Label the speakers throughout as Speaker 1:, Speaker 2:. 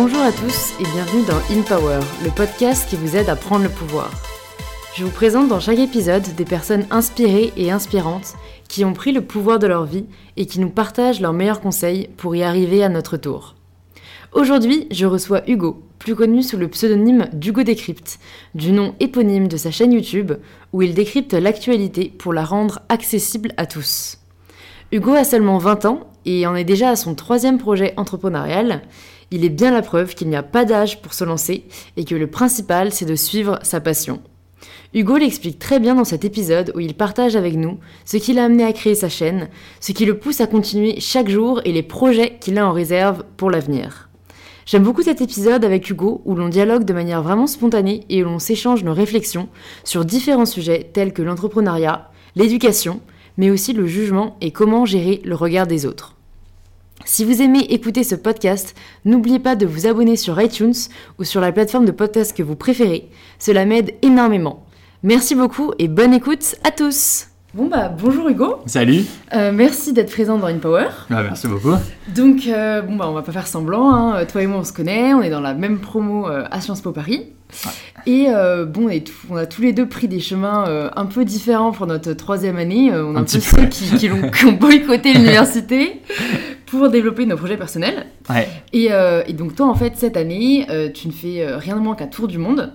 Speaker 1: Bonjour à tous et bienvenue dans In Power, le podcast qui vous aide à prendre le pouvoir. Je vous présente dans chaque épisode des personnes inspirées et inspirantes qui ont pris le pouvoir de leur vie et qui nous partagent leurs meilleurs conseils pour y arriver à notre tour. Aujourd'hui, je reçois Hugo, plus connu sous le pseudonyme d'Hugo Décrypte, du nom éponyme de sa chaîne YouTube, où il décrypte l'actualité pour la rendre accessible à tous. Hugo a seulement 20 ans et en est déjà à son troisième projet entrepreneurial. Il est bien la preuve qu'il n'y a pas d'âge pour se lancer et que le principal c'est de suivre sa passion. Hugo l'explique très bien dans cet épisode où il partage avec nous ce qui l'a amené à créer sa chaîne, ce qui le pousse à continuer chaque jour et les projets qu'il a en réserve pour l'avenir. J'aime beaucoup cet épisode avec Hugo où l'on dialogue de manière vraiment spontanée et où l'on s'échange nos réflexions sur différents sujets tels que l'entrepreneuriat, l'éducation, mais aussi le jugement et comment gérer le regard des autres. Si vous aimez écouter ce podcast, n'oubliez pas de vous abonner sur iTunes ou sur la plateforme de podcast que vous préférez. Cela m'aide énormément. Merci beaucoup et bonne écoute à tous. Bon bah bonjour Hugo.
Speaker 2: Salut.
Speaker 1: Euh, merci d'être présent dans InPower.
Speaker 2: Ah, merci beaucoup.
Speaker 1: Donc euh, bon bah on va pas faire semblant. Hein. Toi et moi on se connaît, on est dans la même promo euh, à Sciences Po Paris. Et euh, bon, on, a tous les deux pris des chemins euh, un peu différents pour notre troisième année. Euh, on est un, peu ceux qui, qui, ont, boycotté l'université pour développer nos projets personnels. Et, et, donc toi, en fait, cette année, tu ne fais rien de moins qu'un tour du monde.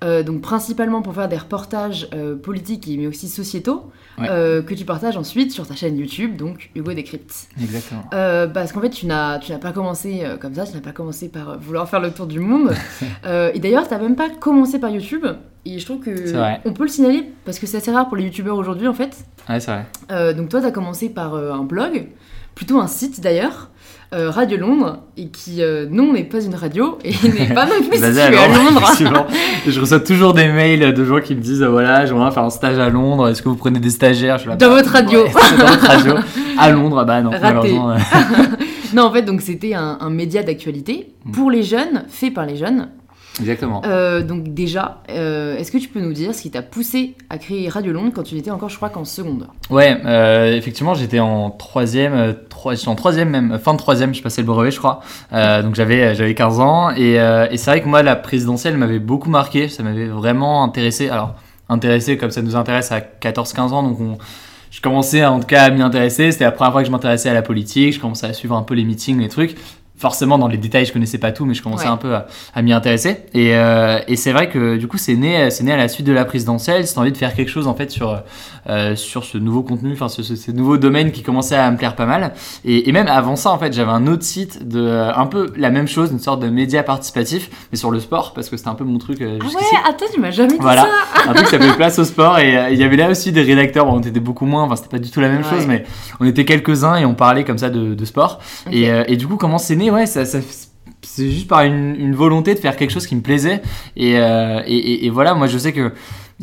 Speaker 1: donc principalement pour faire des reportages politiques mais aussi sociétaux que tu partages ensuite sur ta chaîne YouTube, donc Hugo Décrypte.
Speaker 2: Exactement.
Speaker 1: parce qu'en fait, tu n'as pas commencé comme ça, tu n'as pas commencé par vouloir faire le tour du monde. et d'ailleurs, tu n'as même pas commencé par YouTube. Et je trouve que on peut le signaler parce que c'est assez rare pour les youtubeurs aujourd'hui en fait.
Speaker 2: Ouais, c'est vrai.
Speaker 1: Euh, donc toi, tu as commencé par euh, un blog, plutôt un site d'ailleurs, euh, Radio Londres, et qui, non, n'est pas une radio et n'est pas non plus situé à Londres.
Speaker 2: je reçois toujours des mails de gens qui me disent voilà, j'aimerais faire un stage à Londres, est-ce que vous prenez des stagiaires?
Speaker 1: Je Dans votre radio.
Speaker 2: dans votre radio. À Londres, bah non,
Speaker 1: Raté. non, en fait, donc c'était un, un média d'actualité mm. pour les jeunes, fait par les jeunes,
Speaker 2: Exactement.
Speaker 1: Euh, donc déjà, euh, est-ce que tu peux nous dire ce qui t'a poussé à créer Radio Londres quand tu étais encore, je crois, qu'en seconde
Speaker 2: Ouais, euh, effectivement, j'étais en troisième, en troisième même, fin de troisième, je passais le brevet, je crois. donc j'avais j'avais 15 ans et, et c'est vrai que moi, la présidentielle m'avait beaucoup marqué, ça m'avait vraiment intéressé. Alors intéressé comme ça nous intéresse à 14-15 ans, donc on je commençais en tout cas à m'y intéresser. C'était la première fois que je m'intéressais à la politique. Je commençais à suivre un peu les meetings, les trucs forcément dans les détails je connaissais pas tout mais je commençais un peu à, m'y intéresser. Et, euh, et c'est vrai que du coup c'est né c'est né à la suite de la présidentielle. C'est envie de faire quelque chose en fait sur euh, sur ce nouveau contenu enfin ce, ce, nouveau domaine qui commençait à me plaire pas mal. Et, et même avant ça en fait j'avais un autre site de euh, un peu la même chose une sorte de média participatif mais sur le sport parce que c'était un peu mon truc
Speaker 1: ah ouais attends tu m'as jamais dit voilà,
Speaker 2: ça. Un truc qui s'appelait place au sport et il y avait là aussi des rédacteurs bon, on était beaucoup moins enfin c'était pas du tout la même chose mais on était quelques uns et on parlait comme ça de, de sport. Et, et du coup comment c'est né ouais, c'est juste par une, volonté de faire quelque chose qui me plaisait. Euh, et, et, voilà, moi je sais que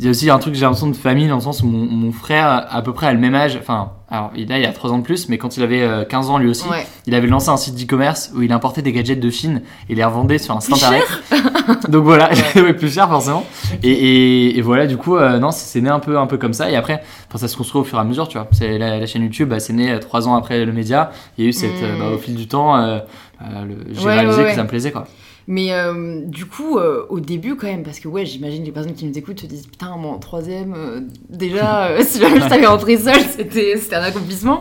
Speaker 2: il y a aussi un truc, j'ai l'impression de famille, dans le sens où mon, frère, à peu près à le même âge, enfin, alors là il a 3 ans de plus, mais quand il avait 15 euh, ans lui aussi, il avait lancé un site d'e-commerce où il importait des gadgets de Chine et les revendait sur un site internet. Donc voilà, ouais. plus cher forcément. Et, et, voilà, du coup, euh, non, c'est né un peu, un peu comme ça. Et après, ça se construit au fur et à mesure, tu vois. C'est la, chaîne YouTube, bah, c'est né 3 ans après le média. Il y a eu cette, mmh. bah, au fil du temps, j'ai réalisé que ça me plaisait quoi.
Speaker 1: Mais euh, du coup, euh, au début quand même, parce que ouais, j'imagine les personnes qui nous écoutent se disent putain, moi en troisième, euh, déjà, si jamais je t'avais rentré seule, c'était un accomplissement.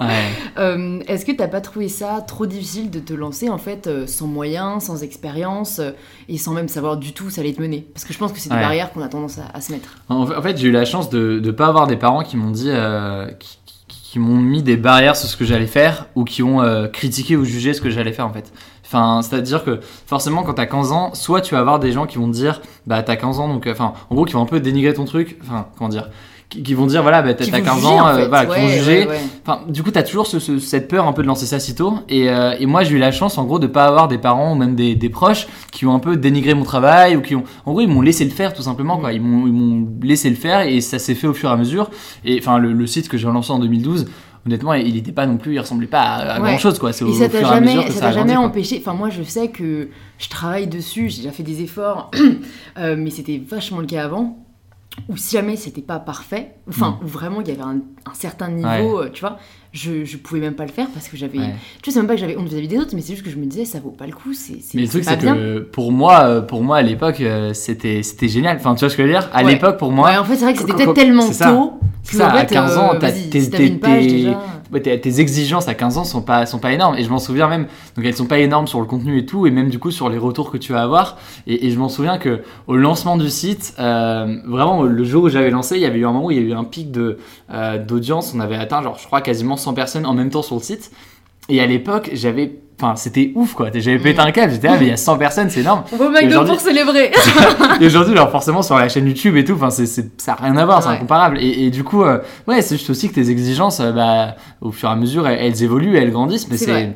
Speaker 1: Est-ce que t'as pas trouvé ça trop difficile de te lancer en fait sans moyens, sans expérience et sans même savoir du tout où ça allait te mener? Parce que je pense que c'est des barrières qu'on a tendance à, se mettre.
Speaker 2: En fait, j'ai eu la chance de ne pas avoir des parents qui m'ont dit. Qui, qui m'ont mis des barrières sur ce que j'allais faire ou qui ont critiqué ou jugé ce que j'allais faire en fait. Enfin, c'est-à-dire que forcément, quand t'as 15 ans, soit tu vas avoir des gens qui vont te dire, bah t'as 15 ans, donc, euh, enfin, en gros, qui vont un peu dénigrer ton truc, enfin, comment dire, qui, vont dire, voilà, bah t'as 15 ans, euh, voilà, qui vont juger. Enfin, du coup, t'as toujours cette peur un peu de lancer ça si tôt. Et, euh, et moi, j'ai eu la chance, en gros, de pas avoir des parents ou même des, des, proches qui ont un peu dénigré mon travail ou qui ont, en gros, ils m'ont laissé le faire tout simplement, quoi. Ils m'ont laissé le faire et ça s'est fait au fur et à mesure. Et enfin, le, le site que j'ai lancé en 2012, honnêtement, il n'était pas non plus, il ressemblait pas à, grand chose, quoi.
Speaker 1: C'est au, ça t'a jamais, ça jamais empêché. Enfin, moi, je sais que je travaille dessus, j'ai déjà fait des efforts, euh, mais c'était vachement le cas avant. ou si jamais c'était pas parfait, enfin,
Speaker 2: Mm.
Speaker 1: où vraiment il y avait un, un certain niveau, euh, tu vois, je, je pouvais même pas le faire parce que j'avais.
Speaker 2: Ouais.
Speaker 1: Tu c'est même pas que j'avais honte vis-à-vis des autres, mais c'est juste que je me disais, ça vaut pas le coup, c'est c'est-
Speaker 2: Mais le truc,
Speaker 1: pas
Speaker 2: c'est
Speaker 1: bien.
Speaker 2: que pour moi, euh, pour moi à l'époque, euh, c'était c'était génial. Enfin, tu vois ce que je veux dire? À
Speaker 1: Ouais.
Speaker 2: l'époque, pour moi,
Speaker 1: Ouais, en fait, c'est vrai que c'était tellement tôt. que,
Speaker 2: ça,
Speaker 1: en
Speaker 2: à
Speaker 1: fait,
Speaker 2: 15 ans,
Speaker 1: euh,
Speaker 2: t'as-
Speaker 1: vas-y,
Speaker 2: t'es- t'es- exigences à 15 ans sont pas, sont pas énormes. Et je m'en souviens même, donc elles sont pas énormes sur le contenu et tout, et même du coup sur les retours que tu vas avoir. Et, et je m'en souviens que au lancement du site, euh, vraiment le jour où j'avais lancé, il y avait eu un moment où il y a eu un pic de, euh, d'audience. On avait atteint, genre, je crois, quasiment 100 personnes en même temps sur le site. Et à l'époque, j'avais. Enfin, c'était ouf quoi. J'avais pété un câble. J'étais là, mais il y a 100 personnes, c'est énorme.
Speaker 1: On va au McDo pour célébrer.
Speaker 2: Et aujourd'hui, genre forcément sur la chaîne YouTube et tout, enfin c'est, ça n'a rien à voir, c'est incomparable. Et, et du coup, euh, ouais, c'est juste aussi que tes exigences, euh, bah, au fur et à mesure, elles, elles évoluent, elles grandissent, mais
Speaker 1: C'est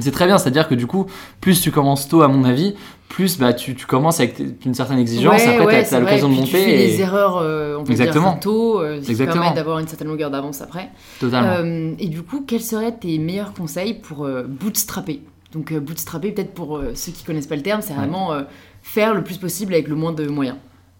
Speaker 2: c'est, très bien. C'est-à-dire que du coup, plus tu commences tôt, à mon avis, plus bah, tu, tu commences avec une certaine exigence.
Speaker 1: Ouais,
Speaker 2: Après,
Speaker 1: ouais, c'est
Speaker 2: t'as l'occasion de.
Speaker 1: Puis Tu fais
Speaker 2: monter.
Speaker 1: des
Speaker 2: Et...
Speaker 1: erreurs, euh, on peut
Speaker 2: Exactement.
Speaker 1: dire tôt, euh, ce qui
Speaker 2: Exactement.
Speaker 1: permet d'avoir une certaine longueur d'avance après.
Speaker 2: Totalement.
Speaker 1: Euh, et du coup, quels seraient tes meilleurs conseils pour euh, bootstrapper? Donc bootstrapper, peut-être pour ceux qui connaissent pas le terme, c'est
Speaker 2: Ouais.
Speaker 1: vraiment faire le plus possible avec le moins de moyens.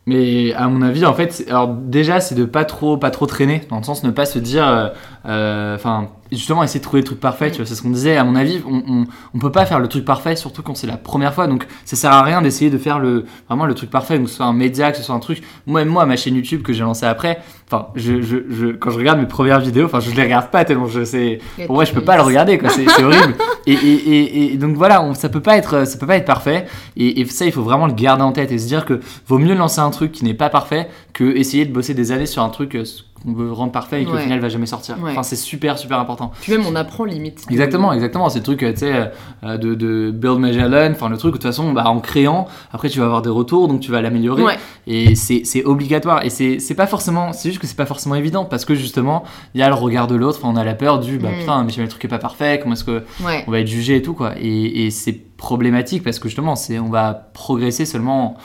Speaker 2: Mais à mon avis, en fait, alors déjà, c'est de pas trop, pas trop traîner, dans le sens ne pas se dire, enfin, justement, essayer de trouver le truc parfait. Tu vois, c'est ce qu'on disait. À mon avis, on, on, on peut pas faire le truc parfait, surtout quand c'est la première fois. Donc, ça sert à rien d'essayer de faire le vraiment le truc parfait, que ce soit un média, que ce soit un truc. Moi, même moi, ma chaîne YouTube que j'ai lancée après, enfin, je, je, je, quand je regarde mes premières vidéos, enfin, je les regarde pas tellement je sais. Pour moi, je peux pas le regarder, quoi. C'est horrible. Et, et, et, et donc voilà, on, ça peut pas être, ça peut pas être parfait. Et, ça, il faut vraiment le garder en tête et se dire que vaut mieux lancer un truc qui n'est pas parfait que essayer de bosser des années sur un truc euh, qu'on veut rendre parfait et qui au
Speaker 1: Ouais.
Speaker 2: final va jamais sortir.
Speaker 1: Ouais.
Speaker 2: Enfin, c'est super, super important.
Speaker 1: Puis même, on apprend limite.
Speaker 2: Exactement, exactement. C'est le truc, euh, tu sais, euh, de, de build Magellan. Enfin, le truc, de toute façon, bah, en créant, après, tu vas avoir des retours, donc tu vas l'améliorer.
Speaker 1: Ouais.
Speaker 2: Et c'est obligatoire. Et c'est pas forcément, c'est juste que c'est pas forcément évident parce que justement, il y a le regard de l'autre. On a la peur du, bah
Speaker 1: Mm.
Speaker 2: putain, mais le truc est pas parfait, comment est-ce que
Speaker 1: Ouais.
Speaker 2: on va être jugé et tout quoi. Et, et c'est problématique parce que justement, c'est on va progresser seulement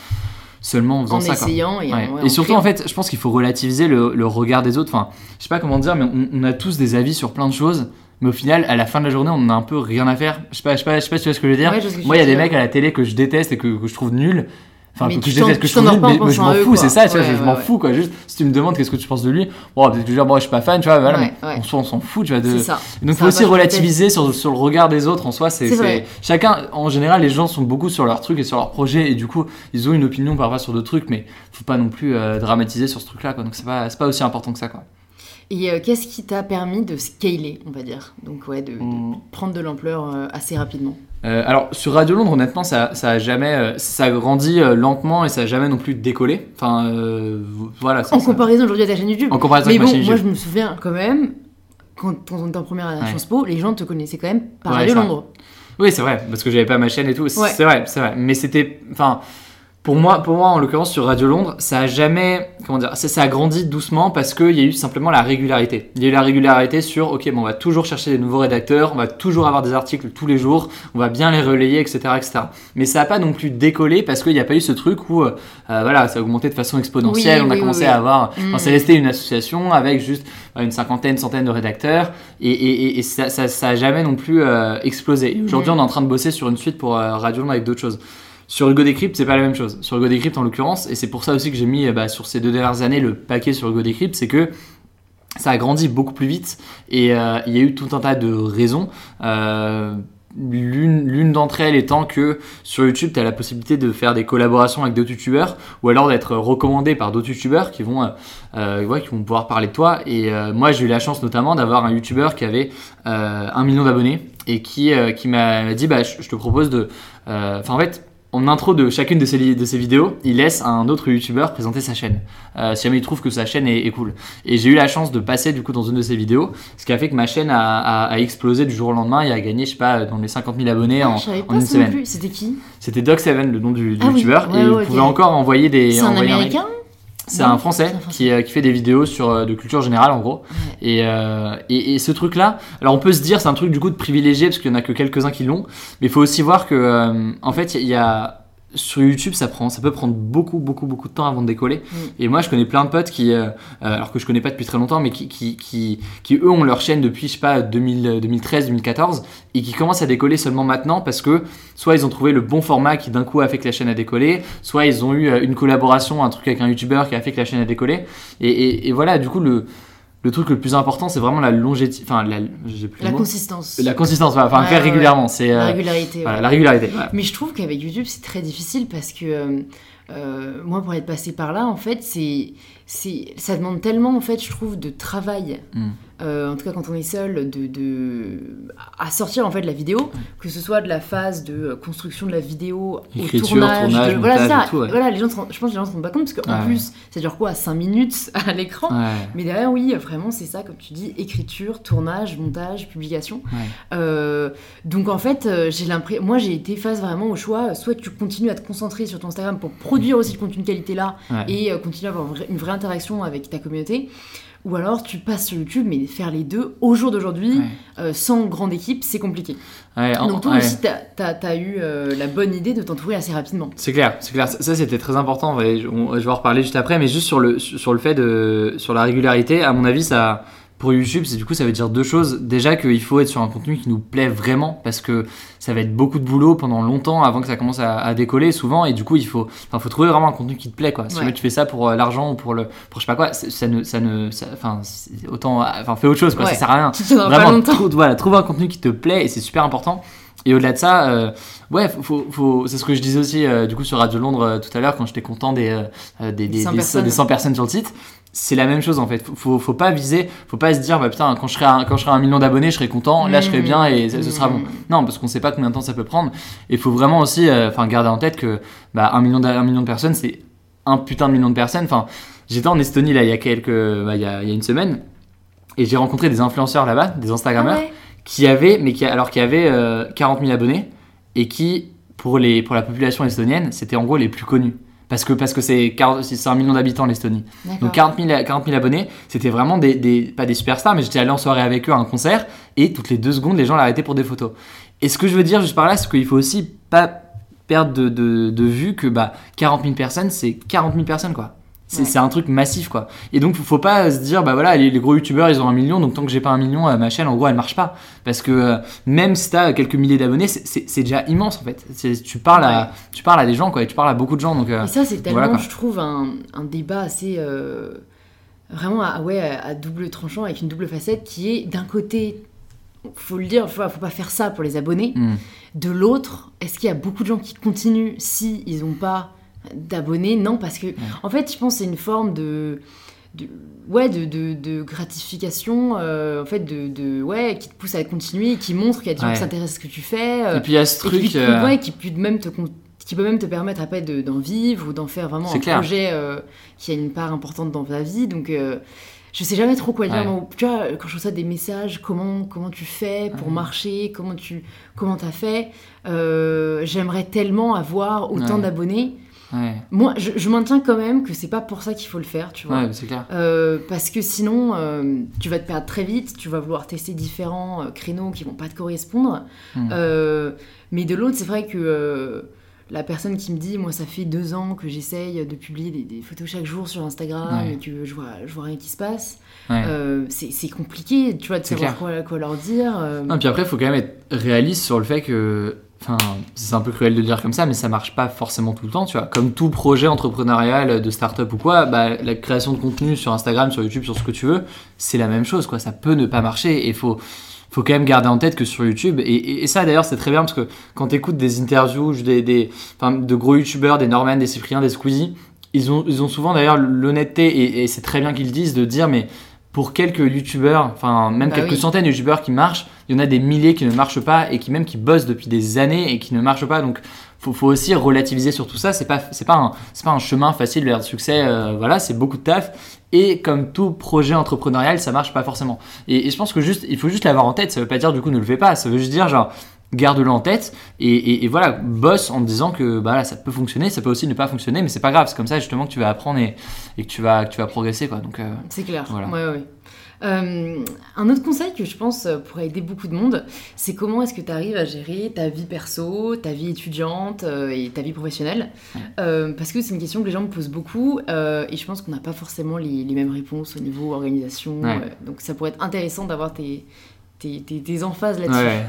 Speaker 2: seulement en faisant
Speaker 1: En
Speaker 2: ça. quoi.
Speaker 1: essayant et, en-
Speaker 2: Ouais.
Speaker 1: ouais,
Speaker 2: et
Speaker 1: en
Speaker 2: surtout, en fait, je pense qu'il faut relativiser le, le regard des autres. Enfin, je sais pas comment dire, mais on, on a tous des avis sur plein de choses. Mais au final, à la fin de la journée, on en a un peu rien à faire. Je sais pas, je sais pas, je sais pas si tu vois ce que je veux dire.
Speaker 1: Ouais,
Speaker 2: Moi, il y a des mecs à la télé que je déteste et que, que je trouve nuls. Enfin,
Speaker 1: Mais
Speaker 2: je
Speaker 1: t'en-
Speaker 2: déteste, que je trouve
Speaker 1: en
Speaker 2: mais, mais je m'en fous, c'est ça, tu vois,
Speaker 1: Ouais,
Speaker 2: je, m'en
Speaker 1: ouais.
Speaker 2: fous, quoi. Juste, si tu me demandes qu'est-ce que tu penses de lui, bon, peut-être que je vais dire, bon, je suis pas fan, tu vois, voilà, mais
Speaker 1: ouais.
Speaker 2: on s'en- on s'en fout, tu vois. De...
Speaker 1: Ça.
Speaker 2: Donc, faut aussi relativiser sur, sur le regard des autres en soi. C'est chacun, en général, les gens sont beaucoup sur leur truc et sur leur projet, et du coup, ils ont une opinion parfois sur d'autres trucs, mais faut pas non plus euh, dramatiser sur ce truc-là, quoi. Donc, c'est pas, pas aussi important que ça, quoi.
Speaker 1: Et euh, qu'est-ce qui t'a permis de scaler, on va dire? Donc, ouais, de, de
Speaker 2: Mm.
Speaker 1: prendre de l'ampleur euh, assez rapidement.
Speaker 2: Euh, alors sur Radio Londres, honnêtement, ça, ça a jamais, euh, ça a grandi euh, lentement et ça a jamais non plus décollé. Enfin, euh, voilà. ça-
Speaker 1: En
Speaker 2: ça-
Speaker 1: comparaison aujourd'hui à ta chaîne YouTube.
Speaker 2: en comparaison
Speaker 1: Mais
Speaker 2: avec
Speaker 1: bon,
Speaker 2: ma chaîne
Speaker 1: moi
Speaker 2: YouTube.
Speaker 1: je me souviens quand même, quand, quand on était en première à
Speaker 2: Ouais.
Speaker 1: Sciences Po, les gens te connaissaient quand même par
Speaker 2: Ouais,
Speaker 1: Radio. Londres.
Speaker 2: Oui, c'est vrai, parce que j'avais pas ma chaîne et tout. C'est
Speaker 1: Ouais.
Speaker 2: c'est vrai, c'est vrai. Mais c'était, enfin, pour moi, pour moi, en l'occurrence sur Radio Londres, ça a jamais, comment dire, ça, ça a grandi doucement parce qu'il y a eu simplement la régularité. Il y a eu la régularité sur, ok, bon, on va toujours chercher des nouveaux rédacteurs, on va toujours avoir des articles tous les jours, on va bien les relayer, etc., etc. Mais ça a pas non plus décollé parce qu'il n'y a pas eu ce truc où, euh, voilà, ça a augmenté de façon exponentielle.
Speaker 1: Oui,
Speaker 2: on a
Speaker 1: oui,
Speaker 2: commencé
Speaker 1: oui,
Speaker 2: à avoir,
Speaker 1: Mm.
Speaker 2: enfin, c'est resté une association avec juste euh, une cinquantaine, centaine de rédacteurs et, et, et- et ça, ça, ça a jamais non plus euh, explosé. Aujourd'hui,
Speaker 1: Mm.
Speaker 2: on est en train de bosser sur une suite pour euh, Radio Londres avec d'autres choses. Sur Hugo Decrypt, c'est pas la même chose. Sur Hugo Decrypt, en l'occurrence, et c'est pour ça aussi que j'ai mis euh, bah, sur ces deux dernières années le paquet sur Hugo Decrypt, c'est que ça a grandi beaucoup plus vite et euh, il y a eu tout un tas de raisons. Euh, L'une d'entre elles étant que sur YouTube, tu as la possibilité de faire des collaborations avec d'autres YouTubeurs ou alors d'être recommandé par d'autres YouTubeurs qui vont, euh, pouvoir parler de toi. Et moi, j'ai eu la chance notamment d'avoir un YouTuber qui avait un million d'abonnés et qui, m'a dit bah, je, te propose de. Enfin, en fait, en intro de chacune de ces, de ces vidéos, il laisse un autre youtubeur présenter sa chaîne. Euh, si jamais il trouve que sa chaîne est, est cool. Et j'ai eu la chance de passer du coup dans une de ces vidéos, ce qui a fait que ma chaîne a, a- a explosé du jour au lendemain et a gagné, je sais pas, dans les 50 000 abonnés en,
Speaker 1: Ah,
Speaker 2: en une semaine.
Speaker 1: C'était qui?
Speaker 2: C'était Doc7, le nom du, du
Speaker 1: Ah oui,
Speaker 2: youtubeur,
Speaker 1: ouais,
Speaker 2: et
Speaker 1: ouais,
Speaker 2: il pouvait encore envoyer des.
Speaker 1: C'est un américain
Speaker 2: un
Speaker 1: c'est un Français.
Speaker 2: Qui, euh, qui fait des vidéos sur, euh, de culture générale en gros. Et, euh, et, et ce truc-là, alors on peut se dire c'est un truc du coup de privilégié parce qu'il y en a que quelques-uns qui l'ont, mais il faut aussi voir que euh, en fait il y a sur YouTube, ça prend, ça peut prendre beaucoup, beaucoup, beaucoup de temps avant de décoller. Mm. Et moi, je connais plein de potes qui, euh, euh, alors que je connais pas depuis très longtemps, mais qui, qui, qui, qui, eux ont leur chaîne depuis, je sais pas, 2013, 2014, et qui commencent à décoller seulement maintenant parce que soit ils ont trouvé le bon format qui d'un coup a fait que la chaîne a décollé, soit ils ont eu euh, une collaboration, un truc avec un YouTuber qui a fait que la chaîne a décollé. Et, et voilà, du coup, le le truc le plus important, c'est vraiment la longévité, enfin la,
Speaker 1: la consistance.
Speaker 2: La consistance, enfin faire régulièrement, c'est
Speaker 1: la régularité.
Speaker 2: la régularité.
Speaker 1: Mais je trouve qu'avec YouTube, c'est très difficile parce que euh, euh, moi, pour être passé par là, en fait, c'est ça demande tellement, en fait, je trouve, de travail. Hmm. Euh, en tout cas quand on est seul, de, de, à sortir en fait la vidéo, que ce soit de la phase de construction de la vidéo au tournage, voilà ça, voilà les gens, je pense que les gens se rendent pas compte parce qu'en plus ça dure quoi 5 minutes à l'écran, mais derrière oui vraiment c'est ça comme tu dis écriture, tournage, montage, publication. Euh, donc en fait euh, j'ai l'impression, moi j'ai été face vraiment au choix, soit tu continues à te concentrer sur ton Instagram pour produire aussi le contenu de qualité là et continuer à avoir une vraie interaction avec ta communauté. Ou alors tu passes sur YouTube, mais faire les deux au jour d'aujourd'hui, euh, sans grande équipe, c'est compliqué. Donc toi aussi, tu as, eu euh, la bonne idée de t'entourer assez rapidement.
Speaker 2: C'est clair, c'est clair. Ça, c'était très important. je vais en reparler juste après, mais juste sur le, sur le fait de... sur la régularité, à mon avis, ça pour YouTube, c'est du coup ça veut dire deux choses. Déjà qu'il faut être sur un contenu qui nous plaît vraiment parce que ça va être beaucoup de boulot pendant longtemps avant que ça commence à, décoller souvent et du coup il faut, faut trouver vraiment un contenu qui te plaît quoi. Si tu fais ça pour euh, l'argent ou pour le, pour je sais pas quoi, ça ne, ça ne, enfin autant, enfin fais autre chose quoi, ça sert à rien.
Speaker 1: Vraiment,
Speaker 2: voilà, trouve un contenu qui te plaît et c'est super important. Et au-delà de ça, euh, ouais, faut, faut, c'est ce que je disais aussi euh, du coup sur Radio Londres tout à l'heure quand j'étais content des, des, des, 100 des, 100 personnes sur le site c'est la même chose en fait. Faut, faut pas viser, faut pas se dire bah putain quand je serai un, quand je serai un million d'abonnés, je serai content, là je serai bien et ce, sera bon. Non, parce qu'on sait pas combien de temps ça peut prendre. Et faut vraiment aussi, euh, garder en tête que bah un million, de, million de personnes, c'est un putain de million de personnes. Enfin, j'étais en Estonie là il y a quelques, bah, il, y a, il y a une semaine et j'ai rencontré des influenceurs là-bas, des Instagrammeurs ah qui avaient, mais qui alors qui avaient 40 euh, 000 abonnés et qui pour les pour la population estonienne, c'était en gros les plus connus parce que parce que c'est un million d'habitants l'Estonie. Donc 40 000, 40 abonnés, c'était vraiment des, des, pas des superstars, mais j'étais allé en soirée avec eux à un concert et toutes les deux secondes les gens l'arrêtaient pour des photos. Et ce que je veux dire juste par là, c'est qu'il faut aussi pas perdre de, de, de vue que bah 40 000 personnes, c'est 40 000 personnes quoi. C'est un truc massif, quoi. Et donc, faut pas se dire, bah voilà, les, gros youtubeurs, ils ont un million, donc tant que j'ai pas un million, euh, ma chaîne, en gros, elle marche pas. Parce que euh, même si t'as quelques milliers d'abonnés, c'est déjà immense, en fait. Tu parles, à, tu parles à des gens, quoi, et tu parles à beaucoup de gens. Donc,
Speaker 1: euh, et ça, c'est tellement, je trouve, un, un débat assez. vraiment à, ouais, à double tranchant, avec une double facette, qui est d'un côté, faut le dire, faut, faut pas faire ça pour les abonnés. Hmm. De l'autre, est-ce qu'il y a beaucoup de gens qui continuent si ils ont pas d'abonnés, non, parce que en fait, je pense c'est une forme de, ouais, de, de, gratification, euh, en fait, de, de, ouais, qui te pousse à continuer, qui montre qu'il y a des gens qui s'intéressent à ce que tu fais.
Speaker 2: Euh, et puis il y a ce truc,
Speaker 1: qui, euh, ouais, qui peut même te qui peut même te permettre après d'en vivre ou d'en faire vraiment un projet qui a une part importante dans ta vie. Donc je sais jamais trop quoi dire. tu vois, quand je reçois des messages, comment, comment tu fais pour marcher, comment tu comment as fait, j'aimerais tellement avoir autant d'abonnés. Moi, je, maintiens quand même que c'est pas pour ça qu'il faut le faire, tu vois.
Speaker 2: c'est clair.
Speaker 1: Euh, parce que sinon, euh, tu vas te perdre très vite, tu vas vouloir tester différents euh, créneaux qui vont pas te correspondre. Hmm. mais de l'autre, c'est vrai que la personne qui me dit, moi, ça fait deux ans que j'essaye de publier des, photos chaque jour sur Instagram et que je vois, je vois rien qui se passe, c'est compliqué, tu vois, de savoir quoi, quoi, leur dire.
Speaker 2: Non, puis après, il faut quand même être réaliste sur le fait que C'est un peu cruel de dire comme ça, mais ça marche pas forcément tout le temps, tu vois. Comme tout projet entrepreneurial de start-up ou quoi, bah, la création de contenu sur Instagram, sur YouTube, sur ce que tu veux, c'est la même chose, quoi. Ça peut ne pas marcher et faut, faut quand même garder en tête que sur YouTube, et, ça d'ailleurs c'est très bien parce que quand tu écoutes des interviews des, de gros YouTubeurs, des Norman, des Cyprien, des Squeezie, ils ont, ils ont souvent d'ailleurs l'honnêteté, et, et c'est très bien qu'ils disent, de dire mais pour quelques youtubeurs, enfin même bah quelques centaines de youtubeurs qui marchent, il y en a des milliers qui ne marchent pas et qui même qui bossent depuis des années et qui ne marchent pas. Donc faut, faut aussi relativiser sur tout ça. C'est pas c'est pas un c'est pas un chemin facile vers le succès. Euh, voilà, c'est beaucoup de taf. Et comme tout projet entrepreneurial, ça marche pas forcément. Et, et je pense que juste il faut juste l'avoir en tête. Ça veut pas dire du coup ne le fais pas. Ça veut juste dire genre garde-le en tête et, et, voilà, bosse en disant que bah, ça peut fonctionner, ça peut aussi ne pas fonctionner, mais c'est pas grave, c'est comme ça justement que tu vas apprendre et, et que, tu vas, que tu vas progresser. Quoi. Donc,
Speaker 1: euh, c'est clair, voilà. ouais, ouais. Euh, un autre conseil que je pense pourrait aider beaucoup de monde, c'est comment est-ce que tu arrives à gérer ta vie perso, ta vie étudiante euh, et ta vie professionnelle? Euh, parce que c'est une question que les gens me posent beaucoup et je pense qu'on n'a pas forcément les, mêmes réponses au niveau organisation. donc ça pourrait être intéressant d'avoir tes, tes, tes, emphases là-dessus.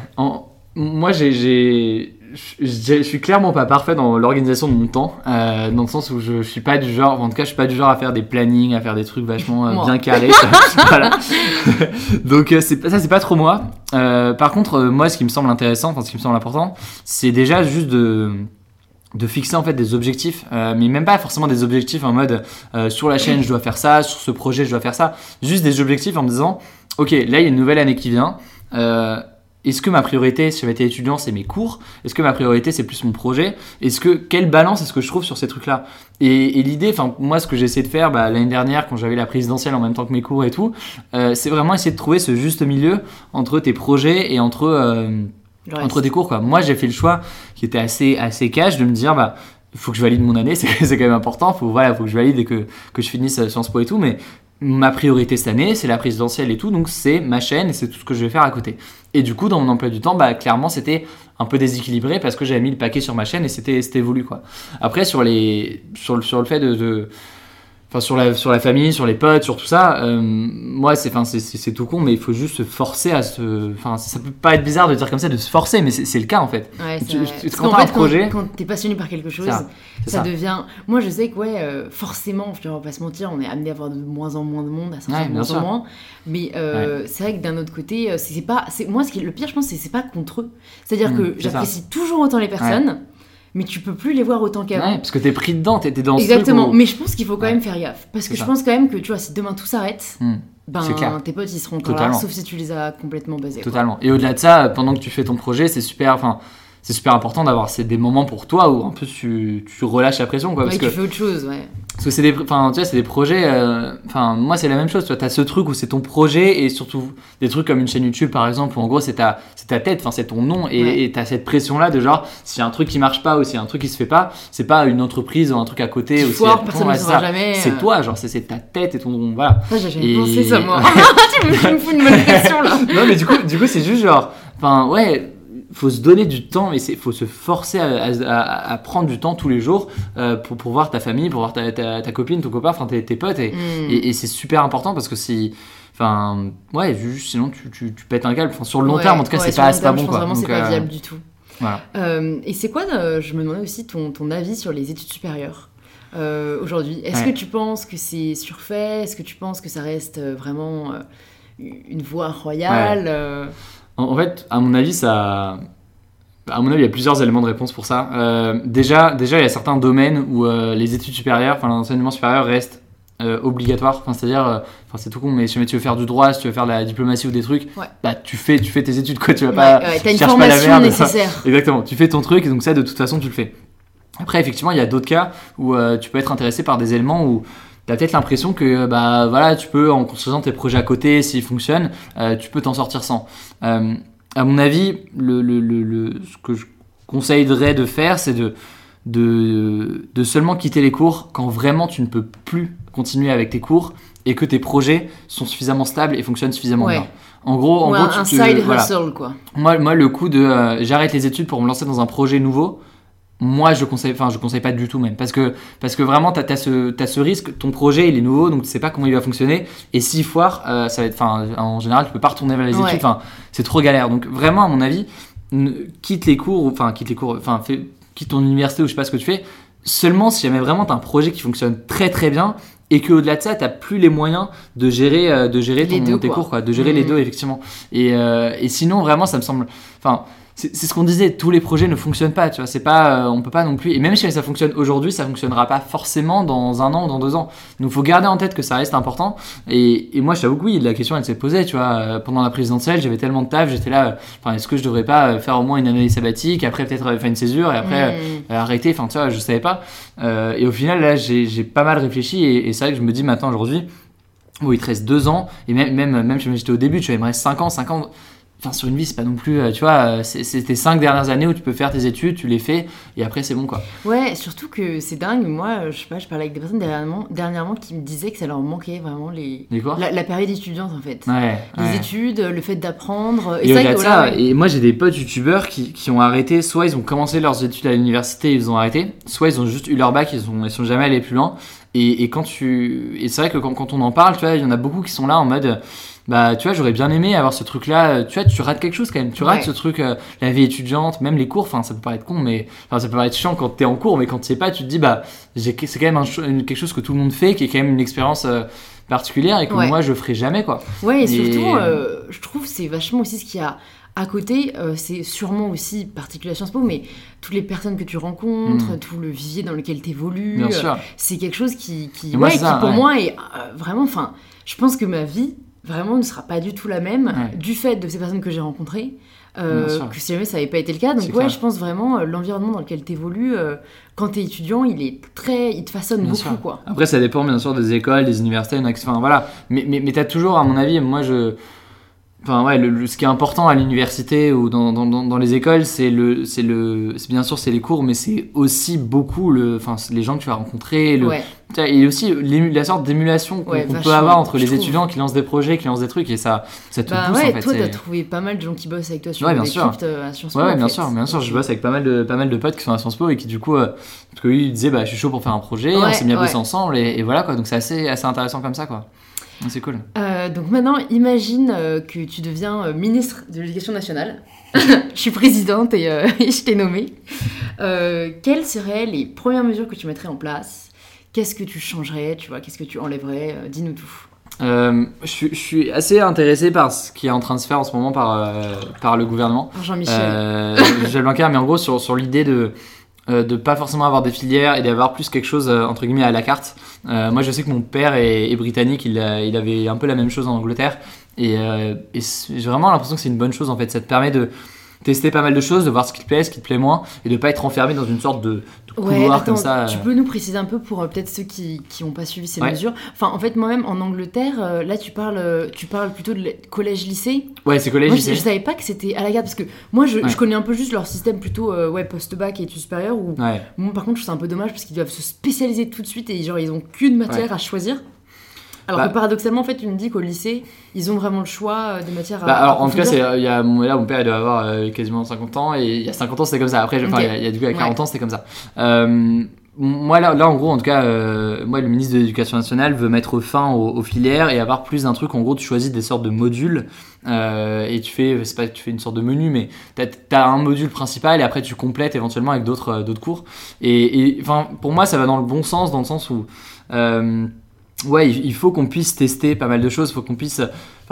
Speaker 2: Moi, j'ai je, suis clairement pas parfait dans l'organisation de mon temps, euh, dans le sens où je, suis pas du genre, en tout cas, je suis pas du genre à faire des plannings, à faire des trucs vachement euh, bien carrés. Donc euh, c'est ça, c'est pas trop moi. par contre, moi, ce qui me semble intéressant, enfin ce qui me semble important, c'est déjà juste de de fixer en fait des objectifs, mais même pas forcément des objectifs en mode sur la chaîne je dois faire ça, sur ce projet je dois faire ça, juste des objectifs en me disant ok là il y a une nouvelle année qui vient, est-ce que ma priorité, si j'avais été étudiant, c'est mes cours? Est-ce que ma priorité, c'est plus mon projet? Est-ce que quelle balance est-ce que je trouve sur ces trucs-là? Et, l'idée, enfin moi, ce que j'ai essayé de faire bah, l'année dernière, quand j'avais la présidentielle en même temps que mes cours et tout, euh, c'est vraiment essayer de trouver ce juste milieu entre tes projets et entre euh, entre tes cours. Quoi. Moi, j'ai fait le choix qui était assez assez cash de me dire bah faut que je valide mon année, c'est quand même important. Faut voilà, faut que je valide et que, que je finisse euh, Sciences Po et tout. Mais ma priorité cette année, c'est la présidentielle et tout, donc c'est ma chaîne et c'est tout ce que je vais faire à côté. Et du coup, dans mon emploi du temps, bah, clairement, c'était un peu déséquilibré parce que j'avais mis le paquet sur ma chaîne et c'était voulu, quoi. Après, sur, les, sur, le, sur le fait de enfin sur la sur la famille, sur les potes, sur tout ça. Euh, moi, c'est enfin c'est tout con, mais il faut juste se forcer à se. Enfin, ça peut pas être bizarre de dire comme ça, de se forcer, mais c'est le cas en fait.
Speaker 1: Ouais, tu, quand un projet, quand, t'es passionné par quelque chose, ça, devient. Moi, je sais que ouais, euh, forcément, je ne vais pas se mentir, on est amené à avoir de moins en moins de monde, à sortir de moins en moins. Mais euh, c'est vrai que d'un autre côté, c'est pas. Moi, ce qui est le pire, je pense, c'est c'est pas contre eux. C'est-à-dire mmh, que j'apprécie toujours autant les personnes mais tu peux plus les voir autant qu'avant.
Speaker 2: Ouais, parce que t'es pris dedans, t'es dans
Speaker 1: Exactement, mais je pense qu'il faut quand même faire gaffe. Parce que je pense quand même que, tu vois, si demain tout s'arrête, hmm. ben tes potes ils seront encore là, sauf si tu les as complètement basés.
Speaker 2: Totalement. Et au-delà de ça, pendant que tu fais ton projet, c'est super. Enfin, c'est super important d'avoir des moments pour toi où un peu tu, tu relâches la pression. Quoi,
Speaker 1: ouais,
Speaker 2: parce
Speaker 1: tu
Speaker 2: que,
Speaker 1: fais autre chose, ouais.
Speaker 2: Parce que c'est des, enfin, tu vois, c'est des projets. Euh, enfin, moi, c'est la même chose. Tu vois, as ce truc où c'est ton projet et surtout des trucs comme une chaîne YouTube, par exemple, où en gros, c'est ta, c'est ta tête, enfin, c'est ton nom et tu as cette pression-là de genre, s'il y a un truc qui marche pas ou s'il y a un truc qui se fait pas, c'est pas une entreprise ou un truc à côté.
Speaker 1: ou
Speaker 2: foire,
Speaker 1: personne ne jamais.
Speaker 2: C'est
Speaker 1: euh.
Speaker 2: toi, genre, c'est ta tête et ton nom. Voilà.
Speaker 1: j'ai jamais pensé ça, moi. tu me fous une bonne pression là.
Speaker 2: non, mais du coup, du coup, c'est juste genre, enfin, ouais faut se donner du temps, mais il faut se forcer à, prendre du temps tous les jours euh, pour, pour, voir ta famille, pour voir ta, ta, copine, ton copain, enfin tes, tes, potes. Et, mm. et, c'est super important parce que si. Enfin, ouais, sinon tu, tu, tu, pètes un câble. Enfin, sur le long terme, en tout cas, c'est pas, pas bon.
Speaker 1: Quoi. Vraiment, c'est pas euh, viable du tout. Voilà. Euh, et c'est quoi, je me demandais aussi ton, ton avis sur les études supérieures aujourd'hui. Est-ce que tu penses que c'est surfait? Est-ce que tu penses que ça reste vraiment une voie royale
Speaker 2: en, fait, à mon avis, ça. À mon avis, il y a plusieurs éléments de réponse pour ça. Euh, déjà, déjà, il y a certains domaines où euh, les études supérieures, enfin l'enseignement supérieur reste euh, obligatoire. Enfin, c'est-à-dire, enfin c'est tout con, mais si tu veux faire du droit, si tu veux faire de la diplomatie ou des trucs, bah tu fais, tu fais tes études quoi. Tu vas pas.
Speaker 1: Ouais, une formation la merde, nécessaire.
Speaker 2: Exactement. Tu fais ton truc et donc ça, de toute façon, tu le fais. Après, effectivement, il y a d'autres cas où tu peux être intéressé par des éléments où tu as peut-être l'impression que bah voilà tu peux en construisant tes projets à côté s'ils fonctionnent euh, tu peux t'en sortir sans. Euh, à mon avis le, le, le, ce que je conseillerais de faire c'est de, de, de seulement quitter les cours quand vraiment tu ne peux plus continuer avec tes cours et que tes projets sont suffisamment stables et fonctionnent suffisamment bien. En gros, en gros,
Speaker 1: un side hustle quoi.
Speaker 2: Moi, moi, le coup de euh, j'arrête les études pour me lancer dans un projet nouveau, moi je conseille enfin je conseille pas du tout même. Parce que parce que vraiment tu as, ce as ce risque. Ton projet il est nouveau donc tu sais pas comment il va fonctionner. Et si foire euh, ça va être enfin en général tu peux pas retourner vers les études. Enfin c'est trop galère. Donc vraiment à mon avis quitte les cours enfin quitte les cours enfin quitte ton université ou je sais pas ce que tu fais. Seulement si jamais vraiment tu as un projet qui fonctionne très très bien et que au-delà de ça, tu plus les moyens de gérer, euh, de gérer ton, tes cours, quoi, de gérer les mmh. deux effectivement. Et, euh, et sinon, vraiment, ça me semble, enfin, c'est ce qu'on disait, tous les projets ne fonctionnent pas, tu vois, c'est pas, euh, on peut pas non plus, et même si ça fonctionne aujourd'hui, ça fonctionnera pas forcément dans un an ou dans deux ans. Donc faut garder en tête que ça reste important, et, et moi je t'avoue que oui, la question elle s'est posée, tu vois, euh, pendant la présidentielle, j'avais tellement de taf, j'étais là, euh, enfin, est-ce que je devrais pas faire au moins une année sabbatique, après peut-être faire une césure, et après mmh. arrêter, enfin, tu vois, je savais pas. et au final, là, j'ai pas mal réfléchi, et, et c'est vrai que je me dis maintenant aujourd'hui, oui, il te reste deux ans, et même, même, même si j'étais au début, tu vois, il me reste cinq ans, cinq ans enfin sur une vie c'est pas non plus euh, tu vois euh, c'est tes cinq dernières années où tu peux faire tes études tu les fais et après c'est bon quoi.
Speaker 1: Ouais surtout que c'est dingue moi je sais pas je parlais avec des personnes dernièrement, dernièrement qui me disaient que ça leur manquait vraiment les, la, période étudiante en fait.
Speaker 2: Ouais,
Speaker 1: les études le fait d'apprendre
Speaker 2: et, et, ça, et moi j'ai des potes youtubeurs qui, qui, ont arrêté soit ils ont commencé leurs études à l'université ils ont arrêté soit ils ont juste eu leur bac ils, ont, ils sont jamais allés plus loin. Et, et quand tu et c'est vrai que quand, quand, on en parle tu vois il y en a beaucoup qui sont là en mode bah tu vois j'aurais bien aimé avoir ce truc là tu vois tu rates quelque chose quand même. Tu rates ce truc euh, la vie étudiante même les cours. Enfin ça peut paraître con mais enfin ça peut paraître chiant quand t'es en cours mais quand tu sais pas tu te dis bah c'est quand même un, quelque chose que tout le monde fait qui est quand même une expérience euh, particulière et que moi je ferai jamais quoi.
Speaker 1: Ouais et, surtout euh, je trouve c'est vachement aussi ce qu'il y a à côté, c'est sûrement aussi particulier à Sciences Po, mais toutes les personnes que tu rencontres, hmm. tout le vivier dans lequel tu évolues, c'est quelque chose qui, qui, ouais, qui pour moi est vraiment, enfin, je pense que ma vie, vraiment ne sera pas du tout la même du fait de ces personnes que j'ai rencontrées. Euh, que si jamais ça n'avait pas été le cas. Donc ouais, je pense vraiment euh, l'environnement dans lequel tu évolues euh, quand tu es étudiant, il est très, il te façonne beaucoup quoi.
Speaker 2: Après ça dépend bien sûr des écoles, des universités, enfin voilà. Mais mais, mais tu as toujours à mon avis, moi je Enfin ouais, le, ce qui est important à l'université ou dans, dans, dans, les écoles, c'est le, c'est le, c'est bien sûr c'est les cours, mais c'est aussi beaucoup le, enfin les gens que tu vas rencontrer, le, ouais. et aussi la sorte d'émulation qu'on peut avoir entre les étudiants qui lancent des projets, qui lancent des trucs et ça, ça te
Speaker 1: bah
Speaker 2: pousse
Speaker 1: ouais,
Speaker 2: en fait.
Speaker 1: Toi, t'as trouvé pas mal de gens qui bossent avec toi sur
Speaker 2: ouais,
Speaker 1: bien
Speaker 2: sûr.
Speaker 1: Euh, à Sciences
Speaker 2: Po. Ouais, bien sûr, bien sûr, je bosse avec pas mal de, pas mal de potes qui sont à Sciences Po et qui du coup, euh, parce que lui il disait bah je suis chaud pour faire un projet, on s'est bien bossé ensemble et, et, voilà quoi, donc c'est assez, assez intéressant comme ça quoi. Ah, c'est cool.
Speaker 1: Euh, donc maintenant, imagine euh, que tu deviens euh, ministre de l'Éducation nationale. je suis présidente et, je t'ai nommée. quelles seraient les premières mesures que tu mettrais en place? Qu'est-ce que tu changerais Tu vois, qu'est-ce que tu enlèverais? Dis-nous tout.
Speaker 2: Je, je, suis assez intéressé par ce qui est en train de se faire en ce moment par, par le gouvernement.
Speaker 1: Jean-Michel.
Speaker 2: Jean Blanquer, mais en gros sur, sur l'idée de euh, de pas forcément avoir des filières et d'avoir plus quelque chose euh, entre guillemets à la carte. Euh, moi je sais que mon père est, britannique, il, avait un peu la même chose en Angleterre et, et j'ai vraiment l'impression que c'est une bonne chose en fait. Ça te permet de tester pas mal de choses, de voir ce qui te plaît, ce qui te plaît moins, et de pas être enfermé dans une sorte de, couloir comme ça.
Speaker 1: Tu peux nous préciser un peu pour euh, peut-être ceux qui n'ont pas suivi ces mesures. Enfin, en fait, moi-même en Angleterre, euh, là, tu parles, euh, tu parles plutôt de collège-lycée.
Speaker 2: Ouais, c'est collège-lycée.
Speaker 1: Je, je, savais pas que c'était à la garde parce que moi, je, je, connais un peu juste leur système plutôt ouais post-bac et études supérieures. Où, moi, par contre, je trouve ça un peu dommage parce qu'ils doivent se spécialiser tout de suite et genre ils ont qu'une matière à choisir. Alors bah que paradoxalement, en fait, tu me dis qu'au lycée, ils ont vraiment le choix euh, des matières à.
Speaker 2: Bah, alors, en tout cas, il y a, là, mon père, il doit avoir euh, quasiment 50 ans, et il y a 50 ans, c'était comme ça. Après, il y, a du coup, à 40 ans, c'était comme ça. Euh, moi, là, là, en gros, en tout cas, moi, le ministre de l'Éducation nationale veut mettre fin aux, filières et avoir plus d'un truc. En gros, tu choisis des sortes de modules et tu fais, c'est pas tu fais une sorte de menu, mais tu as, un module principal et après tu complètes éventuellement avec d'autres d'autres cours. Et enfin, pour moi, ça va dans le bon sens, dans le sens où ouais, il faut qu'on puisse tester pas mal de choses, il faut qu'on puisse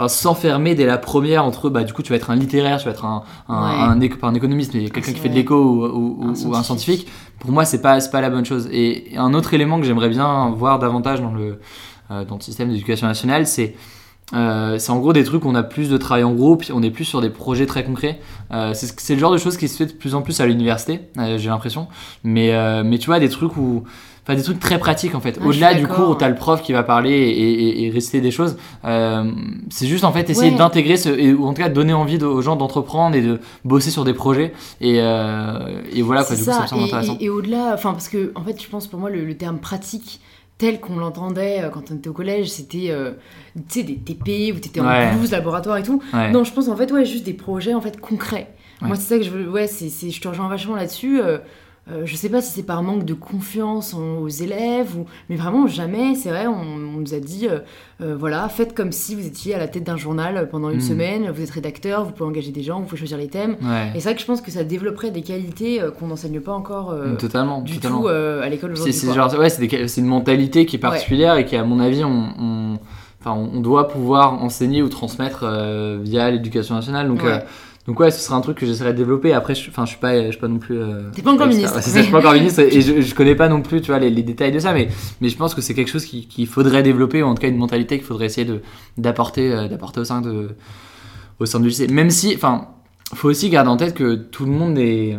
Speaker 2: s'enfermer dès la première entre, bah, du coup, tu vas être un littéraire, tu vas être un, un, un, économiste, mais quelqu'un qui fait de l'éco ou, un, scientifique. Pour moi, c'est pas, pas la bonne chose. Et un autre élément que j'aimerais bien voir davantage dans le, euh, dans le système d'éducation nationale, c'est euh, c'est en gros des trucs où on a plus de travail en groupe, on est plus sur des projets très concrets. Euh, c'est le genre de choses qui se fait de plus en plus à l'université, j'ai l'impression. Mais, mais tu vois, des trucs où enfin des trucs très pratiques en fait. Au-delà du cours où tu as le prof qui va parler et, et, réciter des choses, euh, c'est juste en fait essayer d'intégrer ce, ou en tout cas donner envie aux gens d'entreprendre et de bosser sur des projets. Et, euh, et voilà quoi, du coup ça me intéressant.
Speaker 1: Et, au-delà, enfin parce que en fait je pense pour moi le, terme pratique tel qu'on l'entendait euh, quand on était au collège, c'était des TP où tu étais en blouse, laboratoire et tout. Non, je pense en fait ouais juste des projets en fait concrets. Moi c'est ça que je veux, ouais, c'est, je te rejoins vachement là-dessus. Euh, je sais pas si c'est par manque de confiance aux élèves, ou... mais vraiment jamais, c'est vrai, on, nous a dit, euh, euh, voilà, faites comme si vous étiez à la tête d'un journal pendant une hmm. semaine, vous êtes rédacteur, vous pouvez engager des gens, vous pouvez choisir les thèmes. Et c'est vrai que je pense que ça développerait des qualités qu'on n'enseigne pas encore
Speaker 2: totalement,
Speaker 1: du
Speaker 2: tout
Speaker 1: à l'école aujourd'hui.
Speaker 2: C'est une mentalité qui est particulière et qui, à mon avis, on, Enfin, on doit pouvoir enseigner ou transmettre via l'éducation nationale. Donc, donc ouais, ce serait un truc que j'essaierais de développer. Après, je, enfin, je suis pas, je suis pas non plus. Euh,
Speaker 1: T'es pas encore ministre.
Speaker 2: C'est ça, je suis pas encore ministre et je, je, connais pas non plus, tu vois, les, détails de ça. Mais, mais je pense que c'est quelque chose qu'il faudrait développer ou en tout cas une mentalité qu'il faudrait essayer de d'apporter, euh, d'apporter au sein de, au sein du lycée. Même si, enfin, faut aussi garder en tête que tout le monde est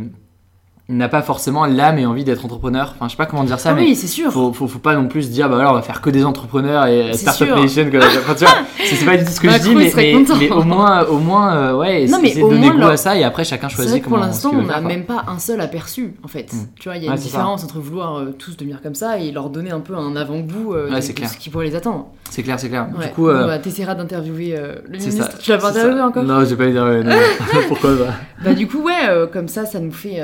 Speaker 2: n'a pas forcément l'âme et envie d'être entrepreneur. Enfin, je sais pas comment dire ça,
Speaker 1: Ah
Speaker 2: mais
Speaker 1: oui, c'est sûr.
Speaker 2: faut, faut, faut pas non plus dire, bah voilà, on va faire que des entrepreneurs et
Speaker 1: C'est
Speaker 2: Startup. Nation. enfin, tu vois, c'est c'est pas du tout ce que je dis, mais, mais, mais au moins, au moins euh, ouais, de donner
Speaker 1: moins,
Speaker 2: goût
Speaker 1: leur-
Speaker 2: à ça et après chacun
Speaker 1: C'est
Speaker 2: choisit
Speaker 1: vrai que pour
Speaker 2: comment.
Speaker 1: l'instant,
Speaker 2: ce qu'il
Speaker 1: on n'a même pas un seul aperçu, en fait.
Speaker 2: Mm.
Speaker 1: Tu vois, il y a
Speaker 2: Ouais,
Speaker 1: une
Speaker 2: c'est ça.
Speaker 1: différence entre vouloir euh, tous devenir comme ça et leur donner un peu un avant-goût euh,
Speaker 2: Ouais,
Speaker 1: de,
Speaker 2: c'est
Speaker 1: ce qui pourrait les attendre.
Speaker 2: C'est clair, c'est clair.
Speaker 1: Ouais.
Speaker 2: Du coup, euh,
Speaker 1: bah, t'essaieras d'interviewer le
Speaker 2: c'est
Speaker 1: ministre. Tu l'as pas
Speaker 2: c'est
Speaker 1: interviewé encore?
Speaker 2: Non, j'ai pas interviewé. Pourquoi pas?
Speaker 1: Bah du coup ouais, comme ça, ça nous fait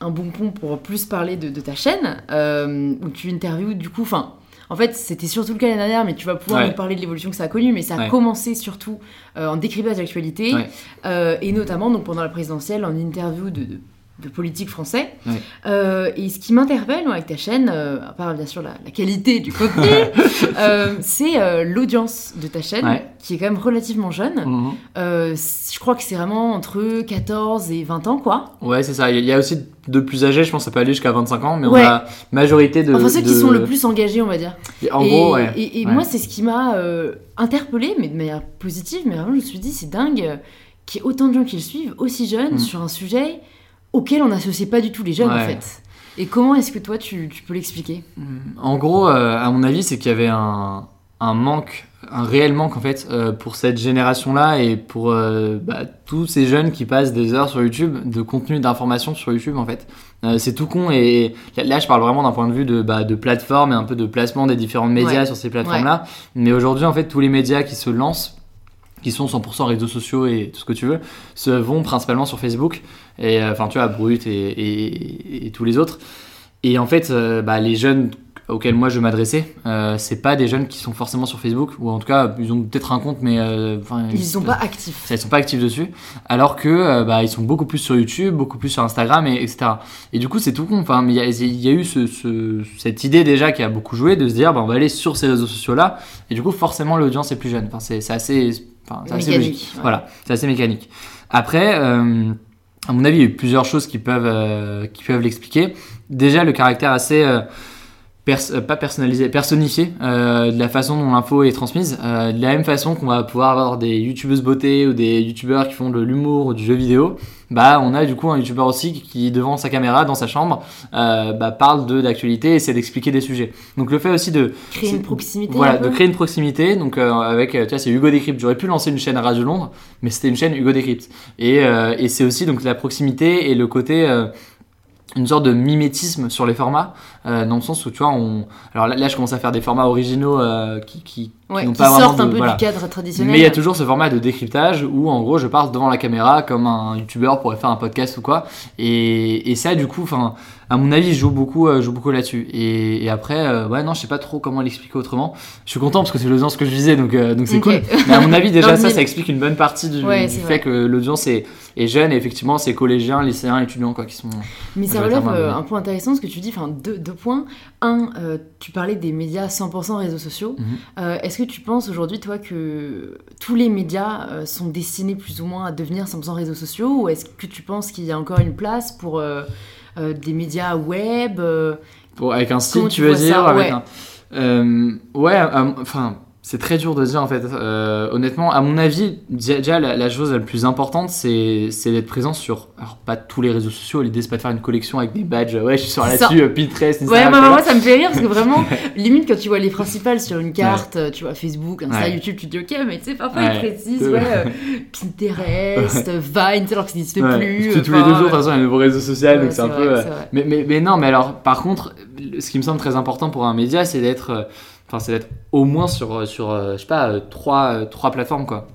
Speaker 1: un bon pont pour plus parler de, de ta chaîne, euh, où tu interviews du coup, enfin, en fait c'était surtout le cas l'année dernière, mais tu vas pouvoir
Speaker 2: Ouais.
Speaker 1: nous parler de l'évolution que ça a connue, mais ça a
Speaker 2: Ouais.
Speaker 1: commencé surtout euh, en décryptage d'actualité,
Speaker 2: Ouais.
Speaker 1: euh, et notamment donc pendant la présidentielle en interview de, de, de politiques français.
Speaker 2: Ouais.
Speaker 1: Euh, et ce qui m'interpelle avec ta chaîne, euh, à part bien sûr la, la qualité du contenu, euh, c'est l'audience de ta chaîne,
Speaker 2: Ouais.
Speaker 1: qui est quand même relativement jeune.
Speaker 2: Mhm.
Speaker 1: Je crois que c'est vraiment entre 14 et 20 ans, quoi.
Speaker 2: Ouais, c'est ça. Il y a aussi de plus âgés, je pense que ça peut aller jusqu'à 25 ans, mais
Speaker 1: Ouais.
Speaker 2: on a majorité de.
Speaker 1: Enfin, ceux qui sont le plus engagés, on va dire.
Speaker 2: En
Speaker 1: et,
Speaker 2: gros, ouais.
Speaker 1: Et, moi, c'est ce qui m'a interpellée, mais de manière positive. Mais vraiment, je me suis dit, c'est dingue qu'il y ait autant de gens qui le suivent, aussi jeunes,
Speaker 2: Mm.
Speaker 1: sur un sujet auquel on n'associe pas du tout les jeunes, en fait. Et comment est-ce que toi, tu, tu peux l'expliquer?
Speaker 2: En gros, euh, à mon avis, c'est qu'il y avait un, un manque, un réel manque en fait, euh, pour cette génération-là et pour euh, bah, tous ces jeunes qui passent des heures sur YouTube de contenu d'information sur YouTube en fait. C'est tout con et là, je parle vraiment d'un point de vue de, bah, de plateforme et un peu de placement des différents médias
Speaker 1: Ouais.
Speaker 2: sur ces plateformes-là. Mais aujourd'hui, en fait, tous les médias qui se lancent qui sont 100% réseaux sociaux et tout ce que tu veux, se vont principalement sur Facebook, et euh, enfin tu vois, Brut et, et- et tous les autres. Et en fait, euh, bah, les jeunes auxquels moi je m'adressais, euh, c'est pas des jeunes qui sont forcément sur Facebook, ou en tout cas, ils ont peut-être un compte, mais euh,
Speaker 1: Ils sont pas actifs.
Speaker 2: ça, ils sont pas actifs dessus, alors que euh, bah, ils sont beaucoup plus sur YouTube, beaucoup plus sur Instagram, et, etc. Et du coup, c'est tout con. Enfin, mais il y a, il y a eu ce, ce- cette idée déjà qui a beaucoup joué de se dire, bah, on va aller sur ces réseaux sociaux-là, et du coup, forcément, l'audience est plus jeune. Enfin, c'est assez, enfin, logique.
Speaker 1: ouais.
Speaker 2: Voilà, c'est assez mécanique. Après, à mon avis, il y a eu plusieurs choses qui peuvent, euh, qui peuvent l'expliquer. Déjà, le caractère assez euh, pers- euh, pas personnalisé, personnifié euh, de la façon dont l'info est transmise. Euh, de la même façon qu'on va pouvoir avoir des youtubeuses beauté ou des youtubeurs qui font de l'humour ou du jeu vidéo, bah on a du coup un youtubeur aussi qui devant sa caméra dans sa chambre bah, parle de d'actualité et essaie d'expliquer des sujets. Donc le fait aussi de
Speaker 1: Créer une proximité.
Speaker 2: voilà,
Speaker 1: un
Speaker 2: de créer une proximité. Donc avec, tu vois, c'est Hugo Décrypte. J'aurais pu lancer une chaîne à Radio Londres, mais c'était une chaîne Hugo Décrypte. Et, et c'est aussi donc la proximité et le côté une sorte de mimétisme sur les formats, euh, dans le sens où tu vois, on. Alors là, là, je commence à faire des formats originaux euh, qui, qui,
Speaker 1: Ouais, qui
Speaker 2: pas vraiment
Speaker 1: sortent un peu
Speaker 2: voilà.
Speaker 1: du cadre traditionnel.
Speaker 2: Mais il y a toujours ce format de décryptage où en gros je parle devant la caméra comme un youtubeur pourrait faire un podcast ou quoi. Et, et ça du coup, enfin, à mon avis, je joue beaucoup, euh, je joue beaucoup là-dessus. Et, et après, euh, ouais, non, je sais pas trop comment l'expliquer autrement. Je suis content parce que c'est l'audience que je visais, donc euh, donc c'est cool. Mais à mon avis, déjà ça, ça explique une bonne partie du,
Speaker 1: Ouais,
Speaker 2: du
Speaker 1: c'est
Speaker 2: fait
Speaker 1: vrai.
Speaker 2: que l'audience est, est jeune. Et effectivement, c'est collégiens, lycéens, étudiants quoi qui sont.
Speaker 1: Mais ça relève
Speaker 2: un
Speaker 1: point intéressant ce que tu dis, enfin deux, deux points. Un, euh, tu parlais des médias 100% réseaux sociaux.
Speaker 2: Mhm.
Speaker 1: Euh, Est-ce que tu penses aujourd'hui, toi, que tous les médias euh, sont destinés plus ou moins à devenir 100% réseaux sociaux Ou est-ce que tu penses qu'il y a encore une place pour des médias web
Speaker 2: Pour, avec un style, tu
Speaker 1: tu
Speaker 2: veux dire avec
Speaker 1: Ouais.
Speaker 2: un- ouais, enfin, c'est très dur de dire en fait. Euh, honnêtement, à mon avis, déjà la, la chose la plus importante, c'est c'est d'être présent sur, alors pas tous les réseaux sociaux. L'idée c'est pas de faire une collection avec des badges. Ouais, je suis sur
Speaker 1: C'est
Speaker 2: là-dessus, euh, Pinterest,
Speaker 1: Ouais,
Speaker 2: Instagram.
Speaker 1: moi,
Speaker 2: tu vois.
Speaker 1: moi, ça me fait rire parce que vraiment, limite quand tu vois les principales sur une carte, euh, tu vois Facebook, Insta,
Speaker 2: Ouais.
Speaker 1: YouTube, tu te dis ok, mais tu sais, parfois
Speaker 2: Ouais.
Speaker 1: ils précisent, ouais, euh, Pinterest, Vine, tu sais, alors que ça n'existe
Speaker 2: Ouais.
Speaker 1: plus.
Speaker 2: Que tous les deux jours, de
Speaker 1: euh,
Speaker 2: toute façon, il y a un nouveau réseau social,
Speaker 1: ouais,
Speaker 2: donc c'est un
Speaker 1: c'est
Speaker 2: peu.
Speaker 1: vrai,
Speaker 2: euh,
Speaker 1: c'est.
Speaker 2: Mais, mais, mais non, mais alors, par contre, ce qui me semble très important pour un média, c'est d'être, enfin, c'est d'être au moins sur, euh, sur, euh, je sais pas, euh, trois, trois plateformes, quoi.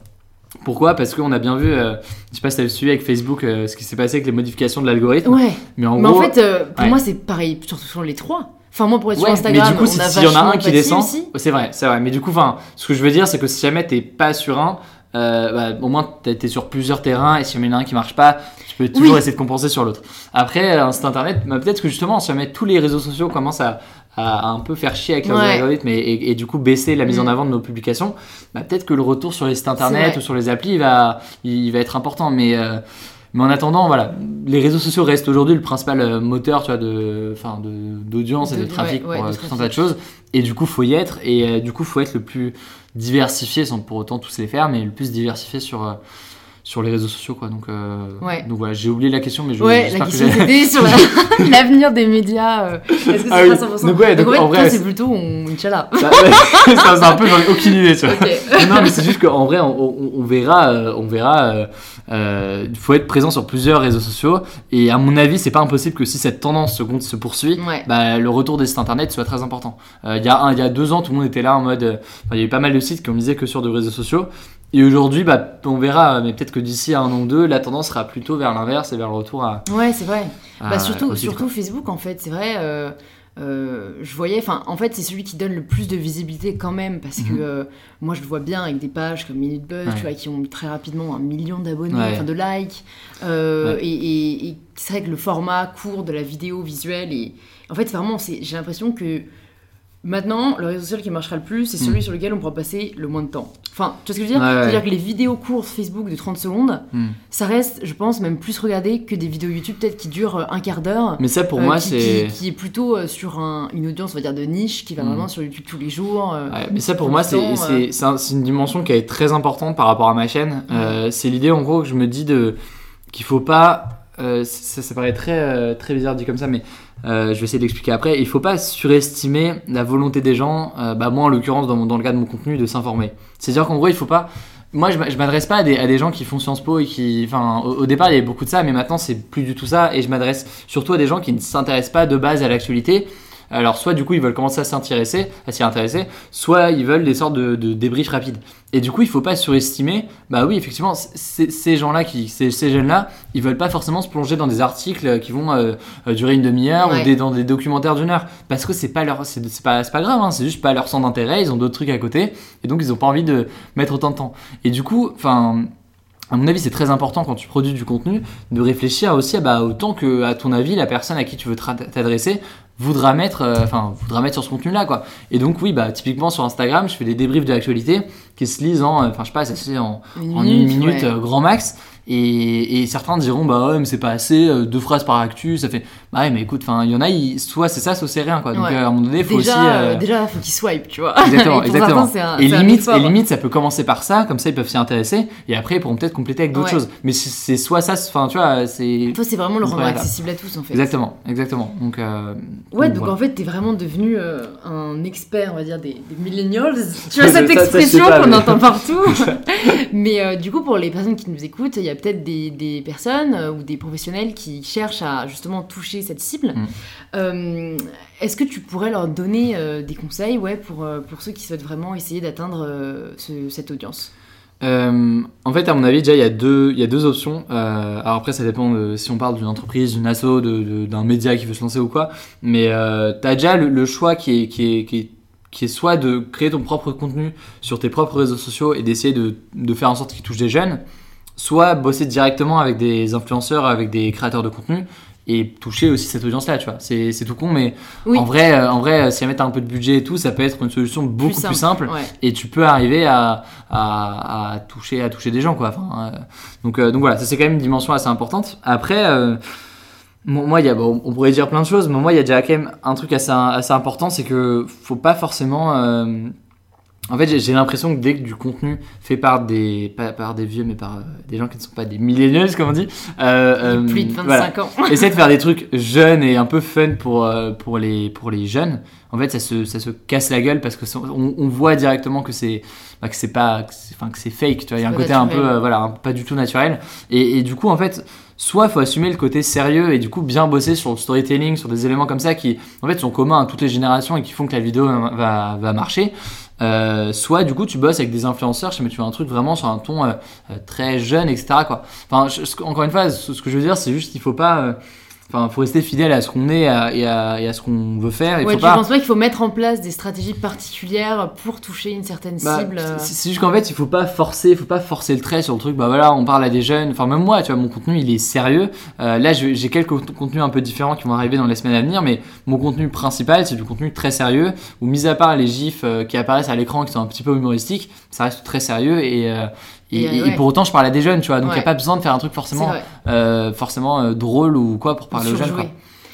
Speaker 2: Pourquoi? Parce qu'on a bien vu, euh, je sais pas si t'as suivi avec Facebook, euh, ce qui s'est passé avec les modifications de l'algorithme.
Speaker 1: Ouais,
Speaker 2: Mais en
Speaker 1: mais
Speaker 2: gros,
Speaker 1: en fait, euh, pour
Speaker 2: ouais.
Speaker 1: moi, c'est pareil, surtout sur les trois. Enfin, moi, pour être
Speaker 2: ouais,
Speaker 1: sur Instagram,
Speaker 2: mais du coup, si- s'il y en a un qui descend, c'est vrai, c'est vrai. Mais du coup, enfin, ce que je veux dire, c'est que si jamais t'es pas sur un, bah, au moins t'es sur plusieurs terrains et si jamais il y en a un qui marche pas, tu peux toujours
Speaker 1: Oui.
Speaker 2: essayer de compenser sur l'autre. Après, site internet, bah, peut-être que justement, si jamais tous les réseaux sociaux commencent à, à un peu faire chier avec leurs
Speaker 1: Ouais.
Speaker 2: algorithmes et, et- et du coup baisser la mise en
Speaker 1: Mm.
Speaker 2: avant de nos publications, bah, peut-être que le retour sur les sites internet ou sur les applis il va, il va être important. Mais euh, mais en attendant, voilà, les réseaux sociaux restent aujourd'hui le principal euh, moteur, tu vois, de, enfin, de, d'audience et de trafic
Speaker 1: ouais,
Speaker 2: pour
Speaker 1: ouais,
Speaker 2: euh,
Speaker 1: de
Speaker 2: tout un tas de choses. Et du coup, faut y être. Et euh, du coup, faut être le plus diversifié, sans pour autant tous les faire, mais le plus diversifié sur, euh, sur les réseaux sociaux, quoi. Donc, euh,
Speaker 1: Ouais.
Speaker 2: donc voilà, j'ai oublié la question, mais je,
Speaker 1: Ouais, la
Speaker 2: que
Speaker 1: question
Speaker 2: j'ai-
Speaker 1: c'était sur la- l'avenir des médias. euh, Est-ce que c'est
Speaker 2: Ah oui.
Speaker 1: pas 100%
Speaker 2: Donc ouais, donc
Speaker 1: en fait,
Speaker 2: en vrai, c'est-
Speaker 1: plutôt on... Inch'Allah.
Speaker 2: Ça- ça, c'est un peu, j'en ai aucune idée, tu vois.
Speaker 1: Ok.
Speaker 2: non, mais c'est juste qu'en vrai, on, on- on verra. on verra euh, il faut être présent sur plusieurs réseaux sociaux. Et à mon avis, c'est pas impossible que si cette tendance se, poursuit, bah, le retour des sites internet soit très important. Il y, a un- il y a deux ans, tout le monde était là en mode. il y avait pas mal de sites qui ont misé que sur des réseaux sociaux. Et aujourd'hui, bah, on verra, mais peut-être que d'ici à un an ou deux, la tendance sera plutôt vers l'inverse et vers le retour à.
Speaker 1: Ouais, c'est vrai.
Speaker 2: à-
Speaker 1: Bah, surtout, surtout Facebook, en fait, c'est vrai. euh, euh, je voyais, enfin, en fait, c'est celui qui donne le plus de visibilité quand même, parce que
Speaker 2: Mhm.
Speaker 1: euh, moi, je le vois bien avec des pages comme Minute Buzz,
Speaker 2: Ouais.
Speaker 1: tu vois, qui ont très rapidement un million d'abonnés,
Speaker 2: Ouais.
Speaker 1: enfin de likes.
Speaker 2: Ouais.
Speaker 1: Et, et- et c'est vrai que le format court de la vidéo visuelle, et en fait, vraiment, j'ai l'impression que maintenant, le réseau social qui marchera le plus, c'est celui
Speaker 2: Mhm.
Speaker 1: sur lequel on pourra passer le moins de temps. Enfin, tu vois ce que je veux dire
Speaker 2: Ouais, ouais.
Speaker 1: C'est-à-dire que les vidéos courtes Facebook de 30 secondes,
Speaker 2: Hmm.
Speaker 1: ça reste, je pense, même plus regardé que des vidéos YouTube peut-être qui durent euh, un quart d'heure.
Speaker 2: Mais ça, pour
Speaker 1: euh,
Speaker 2: moi, c'est.
Speaker 1: qui, qui est plutôt euh, sur un- une audience, on va dire, de niche, qui va
Speaker 2: Mm.
Speaker 1: vraiment sur YouTube tous les jours. euh,
Speaker 2: Ouais, mais ça pour moi c'est
Speaker 1: euh.
Speaker 2: un- une dimension qui est très importante par rapport à ma chaîne. C'est l'idée en gros que je me dis de qu'il faut pas euh, ça, paraît très euh, très bizarre dit comme ça mais euh, je vais essayer de l'expliquer après. Il faut pas surestimer la volonté des gens, bah moi en l'occurrence dans, le cas de mon contenu, de s'informer. C'est-à-dire qu'en gros il faut pas moi, je m'a- je m'adresse pas à des, à des gens qui font Sciences Po et qui. Enfin, au, au départ, il y avait beaucoup de ça, mais maintenant, c'est plus du tout ça. Et je m'adresse surtout à des gens qui ne s'intéressent pas de base à l'actualité. Alors, soit du coup, ils veulent commencer à s'intéresser, à s'y intéresser, soit ils veulent des sortes de, de débriefs rapides. Et du coup, il faut pas surestimer. Bah oui, effectivement, ces gens-là, qui, ces, ces jeunes-là, ils veulent pas forcément se plonger dans des articles qui vont euh, euh, durer une demi-heure
Speaker 1: Ouais.
Speaker 2: ou des, dans des documentaires d'une heure. Parce que c'est pas leur, c'est pas, pas grave, hein, c'est juste pas leur centre d'intérêt. Ils ont d'autres trucs à côté, et donc ils ont pas envie de mettre autant de temps. Et du coup, enfin. À mon avis, c'est très important quand tu produis du contenu de réfléchir aussi à bah, autant que, à ton avis, la personne à qui tu veux t'adresser voudra mettre, euh, enfin, voudra mettre sur ce contenu-là, quoi. Et donc, oui, bah, typiquement sur Instagram, je fais des débriefs de l'actualité qui se lisent en, euh, enfin, je sais pas, ça se lit en,
Speaker 1: une
Speaker 2: en une minute
Speaker 1: ouais.
Speaker 2: euh, grand max. Et, et certains diront, bah ouais, mais c'est pas assez, deux phrases par actu, ça fait. Bah ouais, mais écoute, enfin, il y en a, ils- soit c'est ça, soit c'est rien, quoi. Donc,
Speaker 1: Ouais.
Speaker 2: euh, à un moment donné, il faut
Speaker 1: déjà,
Speaker 2: aussi.
Speaker 1: euh,
Speaker 2: euh,
Speaker 1: déjà, faut qu'ils swipe, tu vois.
Speaker 2: Exactement,
Speaker 1: Et
Speaker 2: exactement.
Speaker 1: un-
Speaker 2: et, limite, et limite, ça peut commencer par ça, comme ça ils peuvent s'y intéresser, et après ils pourront peut-être compléter avec d'autres
Speaker 1: Ouais.
Speaker 2: choses. Mais c'est- soit ça, enfin tu vois, c'est.
Speaker 1: Toi, c'est vraiment le rendre accessible à tous, en fait.
Speaker 2: Exactement, exactement. Donc, euh,
Speaker 1: Ouais, donc
Speaker 2: voilà.
Speaker 1: en fait, t'es vraiment devenu euh, un expert, on va dire, des, des millennials. Tu vois cette
Speaker 2: ça,
Speaker 1: expression qu'on
Speaker 2: mais-
Speaker 1: entend partout. mais du coup, pour les personnes qui nous écoutent, il y a peut-être des, des personnes ou des professionnels qui cherchent à justement toucher cette cible.
Speaker 2: Mm.
Speaker 1: Euh, Est-ce que tu pourrais leur donner euh, des conseils ouais, pour, euh, pour ceux qui souhaitent vraiment essayer d'atteindre ce- cette audience?
Speaker 2: Euh, en fait, à mon avis, déjà, il y a deux, il y a deux options. Euh, alors après, ça dépend de si on parle d'une entreprise, d'une asso, d'un média qui veut se lancer ou quoi. Mais euh, tu as déjà le, le choix qui est, qui, est, qui, est, qui est soit de créer ton propre contenu sur tes propres réseaux sociaux et d'essayer de, de faire en sorte qu'il touche des jeunes, soit bosser directement avec des influenceurs, avec des créateurs de contenu et toucher aussi cette audience-là, tu vois. C'est c'est tout con, mais
Speaker 1: Oui,
Speaker 2: en vrai, euh, en vrai, si à mettre un peu de budget et tout, ça peut être une solution beaucoup plus simple
Speaker 1: Ouais.
Speaker 2: et tu peux arriver à, à, à toucher à toucher des gens quoi enfin, euh, donc euh, donc voilà ça c'est quand même une dimension assez importante après euh, moi moi, il y a bon, on pourrait dire plein de choses mais moi il y a déjà quand même un truc assez assez important c'est que faut pas forcément euh, en fait j'ai- l'impression que dès que du contenu fait par des pas par des vieux mais par euh, des gens qui ne sont pas des millennials comme on dit euh, euh,
Speaker 1: Plus de
Speaker 2: voilà.
Speaker 1: 25 ans.
Speaker 2: Essayer de faire des trucs jeunes et un peu fun pour, euh, pour, les, pour les jeunes. En fait, ça se, ça se casse la gueule parce que on, on voit directement que c'est bah, que c'est pas que c'est- enfin que c'est fake. Tu vois, il y a un côté un peu euh, voilà un- pas du tout naturel. Et, et du coup, en fait, soit faut assumer le côté sérieux et du coup bien bosser sur le storytelling, sur des éléments comme ça qui en fait sont communs à toutes les générations et qui font que la vidéo va, va marcher. Euh, soit du coup tu bosses avec des influenceurs, mais tu fais un truc vraiment sur un ton euh, euh, très jeune, etc. Quoi. Enfin, encore une fois, ce, ce que je veux dire, c'est juste qu'il faut pas, euh, enfin, faut rester fidèle à ce qu'on est et à, et à- et à ce qu'on veut faire. Il
Speaker 1: Ouais,
Speaker 2: faut
Speaker 1: tu
Speaker 2: pas.
Speaker 1: penses pas qu'il faut mettre en place des stratégies particulières pour toucher une certaine
Speaker 2: Bah,
Speaker 1: cible euh,
Speaker 2: c'est juste qu'en fait, il faut pas forcer, il faut pas forcer le trait sur le truc. Bah voilà, on parle à des jeunes. Enfin, même moi, tu vois, mon contenu, il est sérieux. Euh, là, j'ai quelques cont- contenus un peu différents qui vont arriver dans les semaines à venir, mais mon contenu principal, c'est du contenu très sérieux. Où, mis à part les gifs euh, qui apparaissent à l'écran, qui sont un petit peu humoristiques, ça reste très sérieux et. euh, et,
Speaker 1: Et,
Speaker 2: et- et
Speaker 1: ouais.
Speaker 2: pour autant, je parle à des jeunes, tu vois, donc il n'y a
Speaker 1: Ouais.
Speaker 2: pas besoin de faire un truc forcément, euh, forcément euh, drôle ou quoi pour parler aux jeunes. Quoi.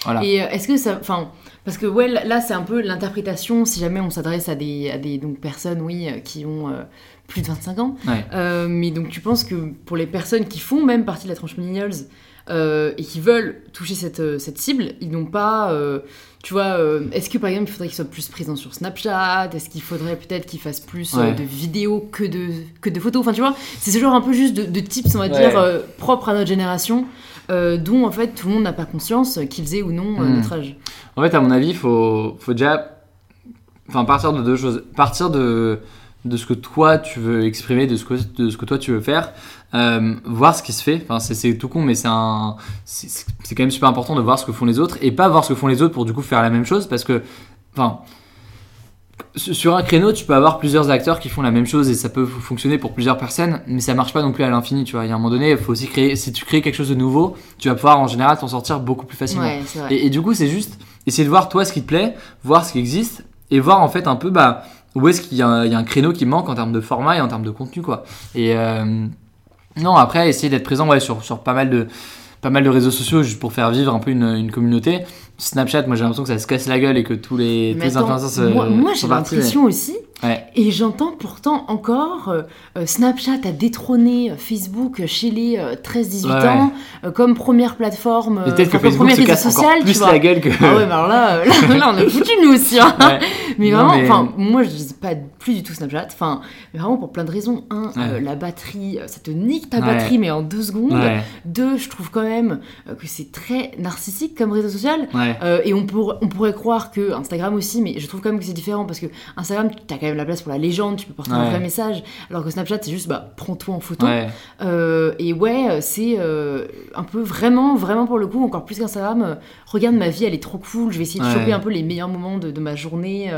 Speaker 2: Voilà.
Speaker 1: Et euh, est-ce que ça. Enfin, parce que ouais, là, c'est un peu l'interprétation, si jamais on s'adresse à des, à des donc, personnes, oui, qui ont euh, plus de 25 ans.
Speaker 2: Ouais.
Speaker 1: Mais donc tu penses que pour les personnes qui font même partie de la tranche millennials et qui veulent toucher cette, cette cible, ils n'ont pas... tu vois, euh, est-ce que par exemple il faudrait qu'ils soient plus présents sur Snapchat? Est-ce qu'il faudrait peut-être qu'ils fassent plus euh, de vidéos que de, que de photos? Enfin tu vois, c'est ce genre un peu juste de, de tips, on va
Speaker 2: Ouais.
Speaker 1: dire, euh, propres à notre génération, euh, dont en fait tout le monde n'a pas conscience qu'ils aient ou non euh,
Speaker 2: Mm.
Speaker 1: notre âge.
Speaker 2: En fait, à mon avis, il faut, faut déjà enfin, partir de deux choses. Partir de, de ce que toi tu veux exprimer, de ce que, de ce que toi tu veux faire, euh, voir ce qui se fait. Enfin, c'est, tout con, mais c'est, un, c'est, quand même super important de voir ce que font les autres et pas voir ce que font les autres pour du coup faire la même chose parce que, enfin, sur un créneau, tu peux avoir plusieurs acteurs qui font la même chose et ça peut fonctionner pour plusieurs personnes, mais ça marche pas non plus à l'infini, tu vois. Il y a un moment donné, il faut aussi créer, si tu crées quelque chose de nouveau, tu vas pouvoir en général t'en sortir beaucoup plus facilement.
Speaker 1: Ouais.
Speaker 2: Et, et du coup, c'est juste essayer de voir toi ce qui te plaît, voir ce qui existe et voir en fait un peu bah, où est-ce qu'il y, a un- il y a un créneau qui manque en termes de format et en termes de contenu quoi. Et euh, non, après, essayer d'être présent ouais, sur, sur pas mal de pas mal de réseaux sociaux juste pour faire vivre un peu une, une communauté. Snapchat, moi j'ai l'impression que ça se casse la gueule et que tous les, tous les influenceurs se
Speaker 1: moi, moi, j'ai l'impression aussi,
Speaker 2: Ouais.
Speaker 1: et j'entends pourtant encore euh, euh, Snapchat a détrôné euh, Facebook chez les euh, 13-18
Speaker 2: Ouais,
Speaker 1: ans comme première plateforme,
Speaker 2: peut-être que Facebook
Speaker 1: premier
Speaker 2: se
Speaker 1: réseau
Speaker 2: casse encore
Speaker 1: social, tu
Speaker 2: plus
Speaker 1: vois.
Speaker 2: la gueule que.
Speaker 1: Ah ouais, alors là, là, là, on a foutu nous aussi. hein. Mais
Speaker 2: Non,
Speaker 1: vraiment,
Speaker 2: mais-
Speaker 1: enfin, moi je dis pas plus du tout Snapchat. Enfin, vraiment pour plein de raisons. Un, euh, la batterie, ça te nique ta batterie, mais en deux secondes. Deux, je trouve quand même que c'est très narcissique comme réseau social. et on, pour- on pourrait croire que Instagram aussi, mais je trouve quand même que c'est différent parce que Instagram, tu as quand même la place pour la légende, tu peux porter un vrai message, alors que Snapchat, c'est juste bah, prends-toi en photo.
Speaker 2: Ouais.
Speaker 1: Euh, et ouais, c'est euh, un peu vraiment, vraiment pour le coup, encore plus qu'Instagram, euh, regarde ma vie, elle est trop cool, je vais essayer de choper un peu les meilleurs moments de, de ma journée.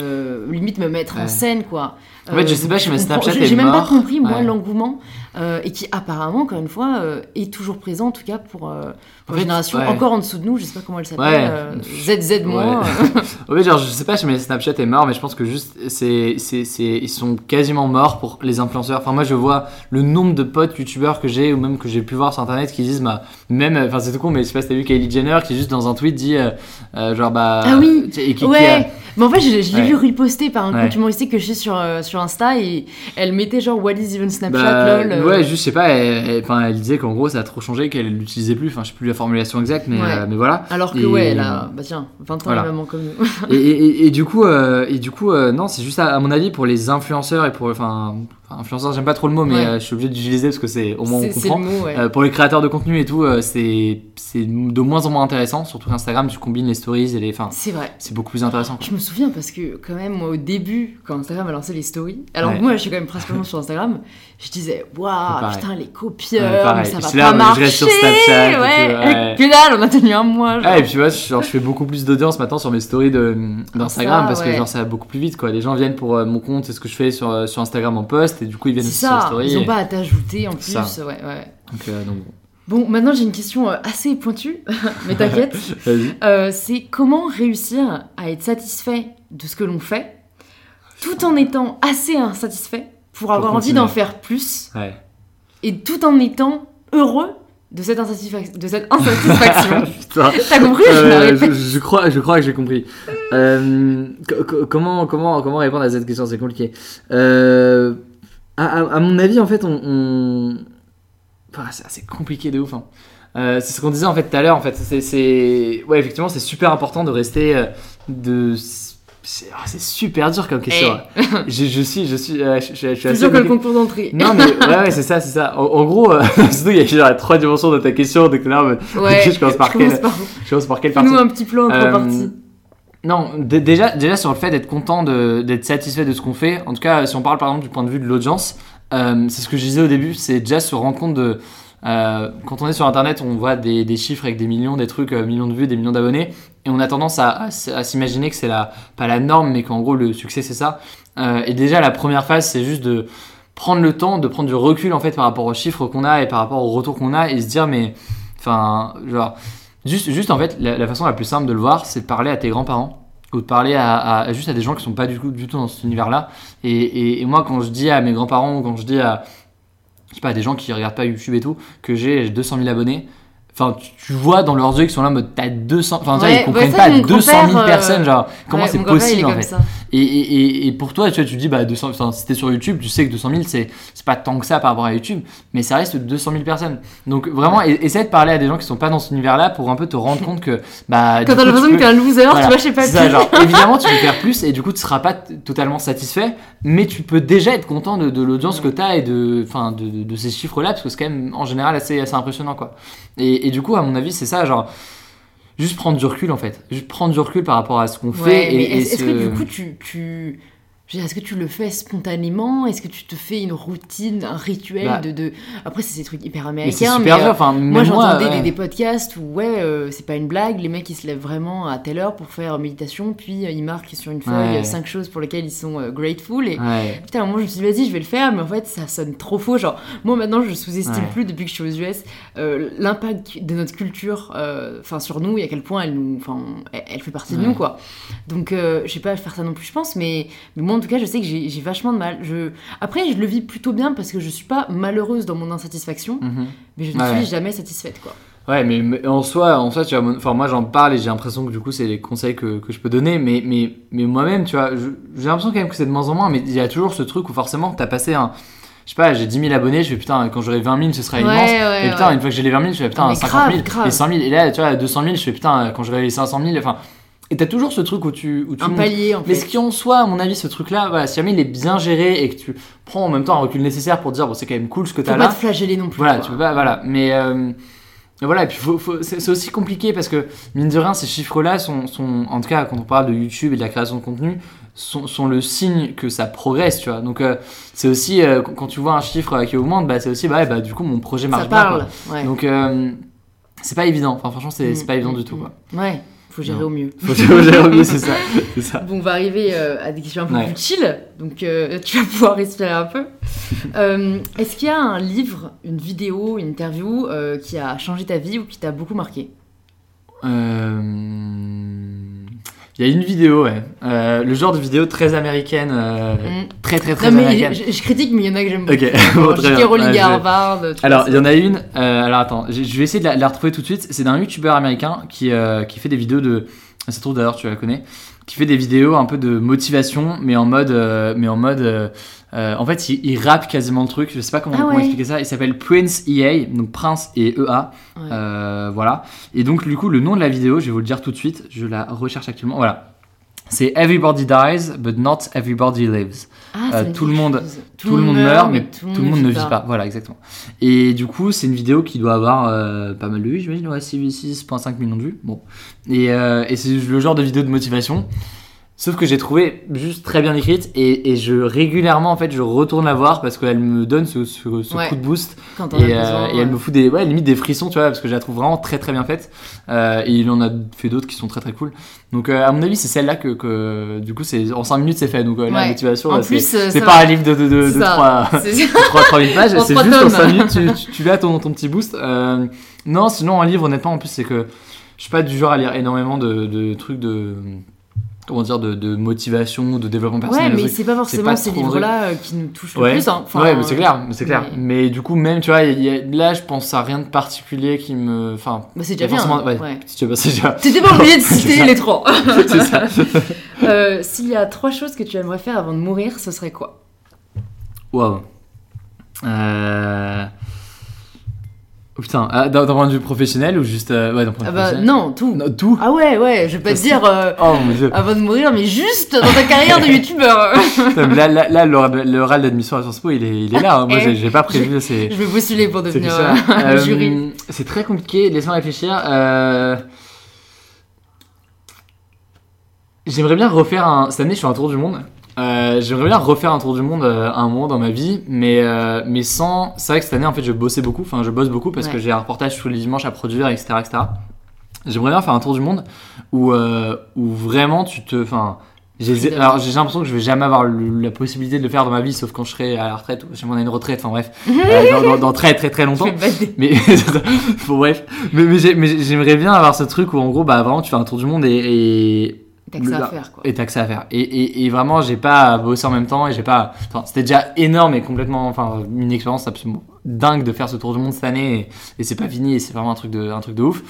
Speaker 1: euh, limite me mettre en scène quoi.
Speaker 2: En fait, je sais pas ma
Speaker 1: comprends-
Speaker 2: Snapchat
Speaker 1: j'ai- même pas compris moi l'engouement euh, et qui apparemment encore une fois euh, est toujours présent en tout cas pour, euh, pour
Speaker 2: En
Speaker 1: la
Speaker 2: fait,
Speaker 1: génération
Speaker 2: ouais.
Speaker 1: encore en dessous de nous, je sais pas comment elle s'appelle,
Speaker 2: Ouais.
Speaker 1: euh, ZZ moins.
Speaker 2: Ouais. En fait, genre, je sais pas si Snapchat est mort, mais je pense que juste, c'est, c'est, c'est, ils sont quasiment morts pour les influenceurs. Enfin, moi, je vois le nombre de potes youtubeurs que j'ai, ou même que j'ai pu voir sur internet, qui disent, bah, même, enfin, c'est tout con, mais je sais pas si t'as vu Kylie Jenner, qui juste dans un tweet dit, euh, euh, genre, bah.
Speaker 1: Ah oui.
Speaker 2: et qui-
Speaker 1: Ouais, mais en fait, je, je l'ai vu reposter par un compte humoristique que suis sur, euh, sur Insta et elle mettait genre What is even Snapchat
Speaker 2: bah,
Speaker 1: lol. Euh,
Speaker 2: ouais, juste, je sais pas, elle, elle- disait qu'en gros, ça a trop changé, qu'elle l'utilisait plus, enfin, je sais plus la formulation exacte, mais,
Speaker 1: Ouais.
Speaker 2: euh, mais voilà.
Speaker 1: Alors que
Speaker 2: Et-
Speaker 1: ouais, elle a, bah tiens, 20 ans
Speaker 2: Voilà.
Speaker 1: maman comme nous.
Speaker 2: et, et- et- et du coup, et du coup euh, non, c'est juste à, à mon avis pour les influenceurs et pour. Enfin, enfin, influenceurs, j'aime pas trop le mot, mais
Speaker 1: Ouais.
Speaker 2: euh, je suis obligé d'utiliser parce que c'est au moins on comprend.
Speaker 1: le mot, ouais.
Speaker 2: Euh, pour les créateurs de contenu et tout, euh, c'est de moins en moins intéressant. Surtout qu'Instagram, tu combines les stories et les. Enfin,
Speaker 1: C'est vrai.
Speaker 2: c'est beaucoup plus intéressant. quoi.
Speaker 1: Je me souviens parce que quand même moi au début quand Instagram a lancé les stories, alors
Speaker 2: Ouais.
Speaker 1: moi je suis quand même principalement sur Instagram, je disais waouh putain les
Speaker 2: Ouais,
Speaker 1: copieurs,
Speaker 2: pareil.
Speaker 1: ça va
Speaker 2: là,
Speaker 1: pas
Speaker 2: moi, je
Speaker 1: marcher.
Speaker 2: reste sur Snapchat et
Speaker 1: ouais.
Speaker 2: tout, ouais.
Speaker 1: Que dalle, on a tenu un mois. genre.
Speaker 2: Ah, et puis tu vois, genre, je fais beaucoup plus d'audience maintenant sur mes stories de- d'Instagram parce que
Speaker 1: ouais.
Speaker 2: genre ça va beaucoup plus vite quoi. Les gens viennent pour euh, mon compte, c'est ce que je fais sur, sur Instagram en post et du coup ils viennent sur les
Speaker 1: ça,
Speaker 2: stories.
Speaker 1: ils ont
Speaker 2: et-
Speaker 1: pas à t'ajouter en plus.
Speaker 2: Ça.
Speaker 1: Ouais, ouais.
Speaker 2: Donc, euh, donc,
Speaker 1: Bon, maintenant j'ai une question euh, assez pointue, mais t'inquiète. Euh, c'est comment réussir à être satisfait de ce que l'on fait, tout en étant assez insatisfait pour avoir envie d'en faire plus,
Speaker 2: Ouais.
Speaker 1: et tout en étant heureux de cette, insatisfac- de cette insatisfaction. T'as compris Je la
Speaker 2: Euh, je,
Speaker 1: répète.
Speaker 2: je crois, je crois que j'ai compris. Euh, co- co- comment, comment, comment répondre à cette question? C'est compliqué. Euh, à, à- à mon avis, en fait, on. on... Enfin, c'est compliqué de ouf. hein. Euh, c'est ce qu'on disait en fait tout à l'heure. En fait, c'est, ouais, effectivement, c'est super important de rester euh, de. C'est c'est super dur comme question.
Speaker 1: Eh.
Speaker 2: je, je suis, je suis, euh, je, je- je suis assez
Speaker 1: sûr que le concours d'entrée.
Speaker 2: Non mais ouais, ouais c'est ça, c'est ça. En, en gros, euh, surtout il y a genre trois dimensions de ta question, donc là, euh,
Speaker 1: Ouais,
Speaker 2: je commence par
Speaker 1: par-
Speaker 2: je commence par quelle partie
Speaker 1: Fais-nous un petit plan en trois
Speaker 2: Euh,
Speaker 1: parties.
Speaker 2: Non, déjà, déjà sur le fait d'être content, d'être satisfait de ce qu'on fait. En tout cas, si on parle par exemple du point de vue de l'audience, euh, c'est ce que je disais au début, c'est déjà se rendre compte de. euh, quand on est sur internet, on voit des, chiffres avec des millions, des trucs, euh, millions de vues, des millions d'abonnés, et on a tendance à, s'imaginer que c'est la, pas la norme, mais qu'en gros le succès c'est ça. Euh, et déjà, la première phase, c'est juste de prendre le temps, de prendre du recul en fait par rapport aux chiffres qu'on a et par rapport au retour qu'on a, et se dire, mais. Enfin, genre. Juste, juste en fait, la, façon la plus simple de le voir, c'est de parler à tes grands-parents ou de parler à, juste à des gens qui sont pas du tout, dans cet univers-là. Et, moi, quand je dis à mes grands-parents ou quand je dis à, je pas, à des gens qui regardent pas YouTube et tout, que j'ai 200 000 abonnés, Enfin, tu, vois dans leurs yeux qu'ils sont là en mode t'as 200. Enfin,
Speaker 1: Ouais,
Speaker 2: ils
Speaker 1: ouais,
Speaker 2: comprennent
Speaker 1: ça,
Speaker 2: pas
Speaker 1: mon
Speaker 2: 200 000
Speaker 1: grand-père, euh,
Speaker 2: personnes. Genre, comment
Speaker 1: Ouais,
Speaker 2: c'est possible en fait et, et, et, pour toi, tu vois, tu te dis, bah, 200, enfin, si t'es sur YouTube, tu sais que 200 000, c'est pas tant que ça par rapport à YouTube, mais ça reste 200 000 personnes. Donc vraiment, essaie de parler à des gens qui sont pas dans cet univers-là pour un peu te rendre compte que, bah,
Speaker 1: Quand t'as l'impression que t'es un loser,
Speaker 2: Voilà.
Speaker 1: tu vois, je sais pas
Speaker 2: c'est ça, genre, évidemment, tu peux faire plus et du coup, tu seras pas totalement satisfait, mais tu peux déjà être content de, de l'audience que t'as et de, enfin, de, de- de ces chiffres-là, parce que c'est quand même en général assez, assez impressionnant, quoi. Et, et du coup, à mon avis, c'est ça, genre, juste prendre du recul en fait, juste prendre du recul par rapport à ce qu'on
Speaker 1: Ouais,
Speaker 2: fait.
Speaker 1: est-ce est-ce
Speaker 2: se-
Speaker 1: que du coup tu, tu... Est-ce que tu le fais spontanément? Est-ce que tu te fais une routine, un rituel
Speaker 2: Bah.
Speaker 1: de, de... Après, c'est ces trucs hyper
Speaker 2: mais
Speaker 1: américains,
Speaker 2: super
Speaker 1: mais, euh,
Speaker 2: Enfin,
Speaker 1: moi j'entendais
Speaker 2: ouais.
Speaker 1: des, des podcasts où, ouais, euh, c'est pas une blague, les mecs ils se lèvent vraiment à telle heure pour faire méditation, puis euh, ils marquent sur une feuille
Speaker 2: Ouais.
Speaker 1: cinq choses pour lesquelles ils sont euh, grateful. Et
Speaker 2: Ouais.
Speaker 1: putain, à un moment je me suis dit, vas-y, je vais le faire, mais en fait ça sonne trop faux. Genre, moi maintenant je sous-estime plus depuis que je suis aux US l'impact de notre culture enfin sur nous et à quel point elle nous elle, elle fait partie de nous quoi donc je sais pas faire ça non plus je pense mais, mais moi tout cas je sais que j'ai vachement de mal je après je le vis plutôt bien parce que je suis pas malheureuse dans mon insatisfaction
Speaker 2: Mhm.
Speaker 1: mais je ne
Speaker 2: Ouais.
Speaker 1: suis jamais satisfaite quoi
Speaker 2: Ouais, mais, mais en soi, en soi, tu vois, enfin moi j'en parle et j'ai l'impression que du coup c'est les conseils que, que je peux donner, mais, mais, mais moi-même, tu vois, j'ai l'impression quand même que c'est de moins en moins, mais il y a toujours ce truc où forcément t'as passé un, je sais pas, j'ai 10 000 abonnés, je fais putain, quand j'aurai 20 000 ce sera
Speaker 1: Ouais,
Speaker 2: immense,
Speaker 1: ouais,
Speaker 2: et putain,
Speaker 1: ouais.
Speaker 2: une fois que j'ai les 20 000, je fais putain,
Speaker 1: Mais
Speaker 2: 50 000,
Speaker 1: grave, grave.
Speaker 2: et 100 000, et là, tu vois, 200 000, je fais putain, quand j'aurai les 500 000, enfin, et t'as toujours ce truc où tu, où tu
Speaker 1: un
Speaker 2: montes.
Speaker 1: palier en
Speaker 2: Mais
Speaker 1: fait
Speaker 2: ce qui en soit, à mon avis, ce truc-là, voilà, si jamais il est bien géré et que tu prends en même temps un recul nécessaire pour dire, bon, c'est quand même cool ce que t'as
Speaker 1: pas
Speaker 2: là.
Speaker 1: te flageller non plus
Speaker 2: Voilà,
Speaker 1: quoi.
Speaker 2: tu peux pas, voilà. Mais euh, mais voilà, et puis c'est aussi compliqué parce que, mine de rien, ces chiffres-là sont, sont, en tout cas, quand on parle de YouTube et de la création de contenu, sont, sont le signe que ça progresse, tu vois. Donc, euh, c'est aussi, euh, quand tu vois un chiffre qui augmente, bah, c'est aussi, bah, ouais, bah, du coup, mon projet marche
Speaker 1: ça
Speaker 2: bien, quoi.
Speaker 1: parle ouais.
Speaker 2: Donc, c'est pas évident. Enfin, franchement, c'est c'est pas
Speaker 1: Mm,
Speaker 2: évident
Speaker 1: mm,
Speaker 2: du tout, quoi.
Speaker 1: mm. ouais faut gérer
Speaker 2: Non.
Speaker 1: au mieux
Speaker 2: Faut gérer mieux, c'est ça.
Speaker 1: Bon, on va arriver euh, à des questions un peu
Speaker 2: Ouais.
Speaker 1: plus chill, donc euh, tu vas pouvoir respirer un peu. Euh, Est-ce qu'il y a un livre, une vidéo, une interview qui a changé ta vie ou qui t'a beaucoup marqué?
Speaker 2: Euh, Il y a une vidéo, ouais. Euh, le genre de vidéo très américaine, euh,
Speaker 1: Mm.
Speaker 2: très très très
Speaker 1: Non, mais
Speaker 2: américaine.
Speaker 1: je, je critique, mais il y en a que j'aime beaucoup. J.K. Rowling Harvard.
Speaker 2: Alors, il y en a une. euh, alors, attends, je vais essayer de la, de la retrouver tout de suite. C'est d'un youtubeur américain qui, euh, qui fait des vidéos de. Ça se trouve d'ailleurs, tu la connais. Qui fait des vidéos un peu de motivation, mais en mode. euh, mais en mode. euh, euh, en fait, il, il rappe quasiment le truc. Je sais pas comment,
Speaker 1: Ah
Speaker 2: comment
Speaker 1: ouais.
Speaker 2: expliquer ça. Il s'appelle Prince EA, donc Prince et EA.
Speaker 1: Ouais.
Speaker 2: Voilà. Et donc, du coup, le nom de la vidéo, je vais vous le dire tout de suite. Je la recherche actuellement. Voilà. C'est Everybody dies, but not everybody lives.
Speaker 1: Ah,
Speaker 2: euh, tout le monde-. Tout, le monde meurt, mais tout le monde, ne vit pas. Voilà, exactement. Et du coup, c'est une vidéo qui doit avoir euh, pas mal de vues, j'imagine, ouais, 6 6,5 millions de vues. Bon. Et, euh, et c'est le genre de vidéo de motivation. Sauf que j'ai trouvé juste très bien écrite et, et je régulièrement en fait je retourne la voir parce qu'elle me donne ce, ce- ce
Speaker 1: Ouais.
Speaker 2: coup de boost
Speaker 1: Quand t'en as
Speaker 2: et, euh, et elle me fout des ouais limite des frissons tu vois parce que je la trouve vraiment très très bien faite Euh, et il en a fait d'autres qui sont très très cool donc euh, à mon avis c'est celle-là que, que du coup c'est en 5 minutes c'est fait donc euh, la motivation c'est-
Speaker 1: euh,
Speaker 2: pas un livre de, de, de, de
Speaker 1: ça.
Speaker 2: 3
Speaker 1: C'est-
Speaker 2: 3 3000 pages, c'est juste en
Speaker 1: tomes.
Speaker 2: 5 minutes, tu, tu, ton, ton petit boost. Euh, non, sinon, en livre, honnêtement, en plus, c'est que je suis pas du genre à lire énormément de, de trucs de. Comment dire, de, de motivation, de développement
Speaker 1: Ouais,
Speaker 2: personnel. de
Speaker 1: mais c'est pas forcément
Speaker 2: pas
Speaker 1: ces livres-là euh, qui nous touchent le
Speaker 2: Ouais,
Speaker 1: plus. hein. Enfin,
Speaker 2: ouais, mais c'est clair, mais c'est clair.
Speaker 1: mais-
Speaker 2: Mais du coup, même, tu vois, il y a- là, je pense à rien de particulier qui me. Enfin,
Speaker 1: Bah, c'est déjà bien.
Speaker 2: forcément- ouais,
Speaker 1: Ouais.
Speaker 2: si tu veux, c'est déjà.
Speaker 1: T'étais pas obligé de citer les trois.
Speaker 2: c'est ça.
Speaker 1: Euh, S'il y a trois choses que tu aimerais faire avant de mourir, ce serait quoi?
Speaker 2: Waouh. Euh. Putain, ah, d'un point de vue professionnel ou juste. euh, Ouais, d'un point de
Speaker 1: Ah
Speaker 2: vue
Speaker 1: bah
Speaker 2: professionnel
Speaker 1: non, tout.
Speaker 2: Non, tout
Speaker 1: Ah ouais, ouais, je vais pas te dire euh,
Speaker 2: Oh mon dieu.
Speaker 1: avant de mourir, mais juste dans ta carrière de youtubeur.
Speaker 2: Là, là, là, l'oral l'oral d'admission à Sciences Po, il est, il est là. hein. Moi,
Speaker 1: Eh,
Speaker 2: j'ai pas prévu. C'est
Speaker 1: je vais postuler pour devenir euh,
Speaker 2: Euh,
Speaker 1: jury.
Speaker 2: C'est très compliqué. Laisse-moi réfléchir. Euh, J'aimerais bien refaire un. Cette année, je fais un tour du monde. Euh, J'aimerais bien refaire un tour du monde euh, un moment dans ma vie, mais, euh, mais sans. C'est vrai que cette année, en fait, je bossais beaucoup. Enfin, je bosse beaucoup parce
Speaker 1: Ouais.
Speaker 2: que j'ai un reportage tous les dimanches à produire, etc. etc. J'aimerais bien faire un tour du monde où, où vraiment tu te. Enfin, j'ai l'impression que je vais jamais avoir le- la possibilité de le faire dans ma vie, sauf quand je serai à la retraite ou si on a une retraite. Enfin, bref, dans, dans- dans très très très longtemps. Mais bon, bref, mais, mais j'ai- mais j'aimerais bien avoir ce truc où en gros, bah vraiment, tu fais un tour du monde et, et
Speaker 1: T'as que ça à faire, quoi.
Speaker 2: Et t'as que ça à faire. Et, et, et vraiment, j'ai pas bossé en même temps et j'ai pas. Enfin, c'était déjà énorme et complètement. Enfin, une expérience absolument dingue de faire ce tour du monde cette année et, et c'est pas fini et c'est vraiment un truc de, un truc de ouf.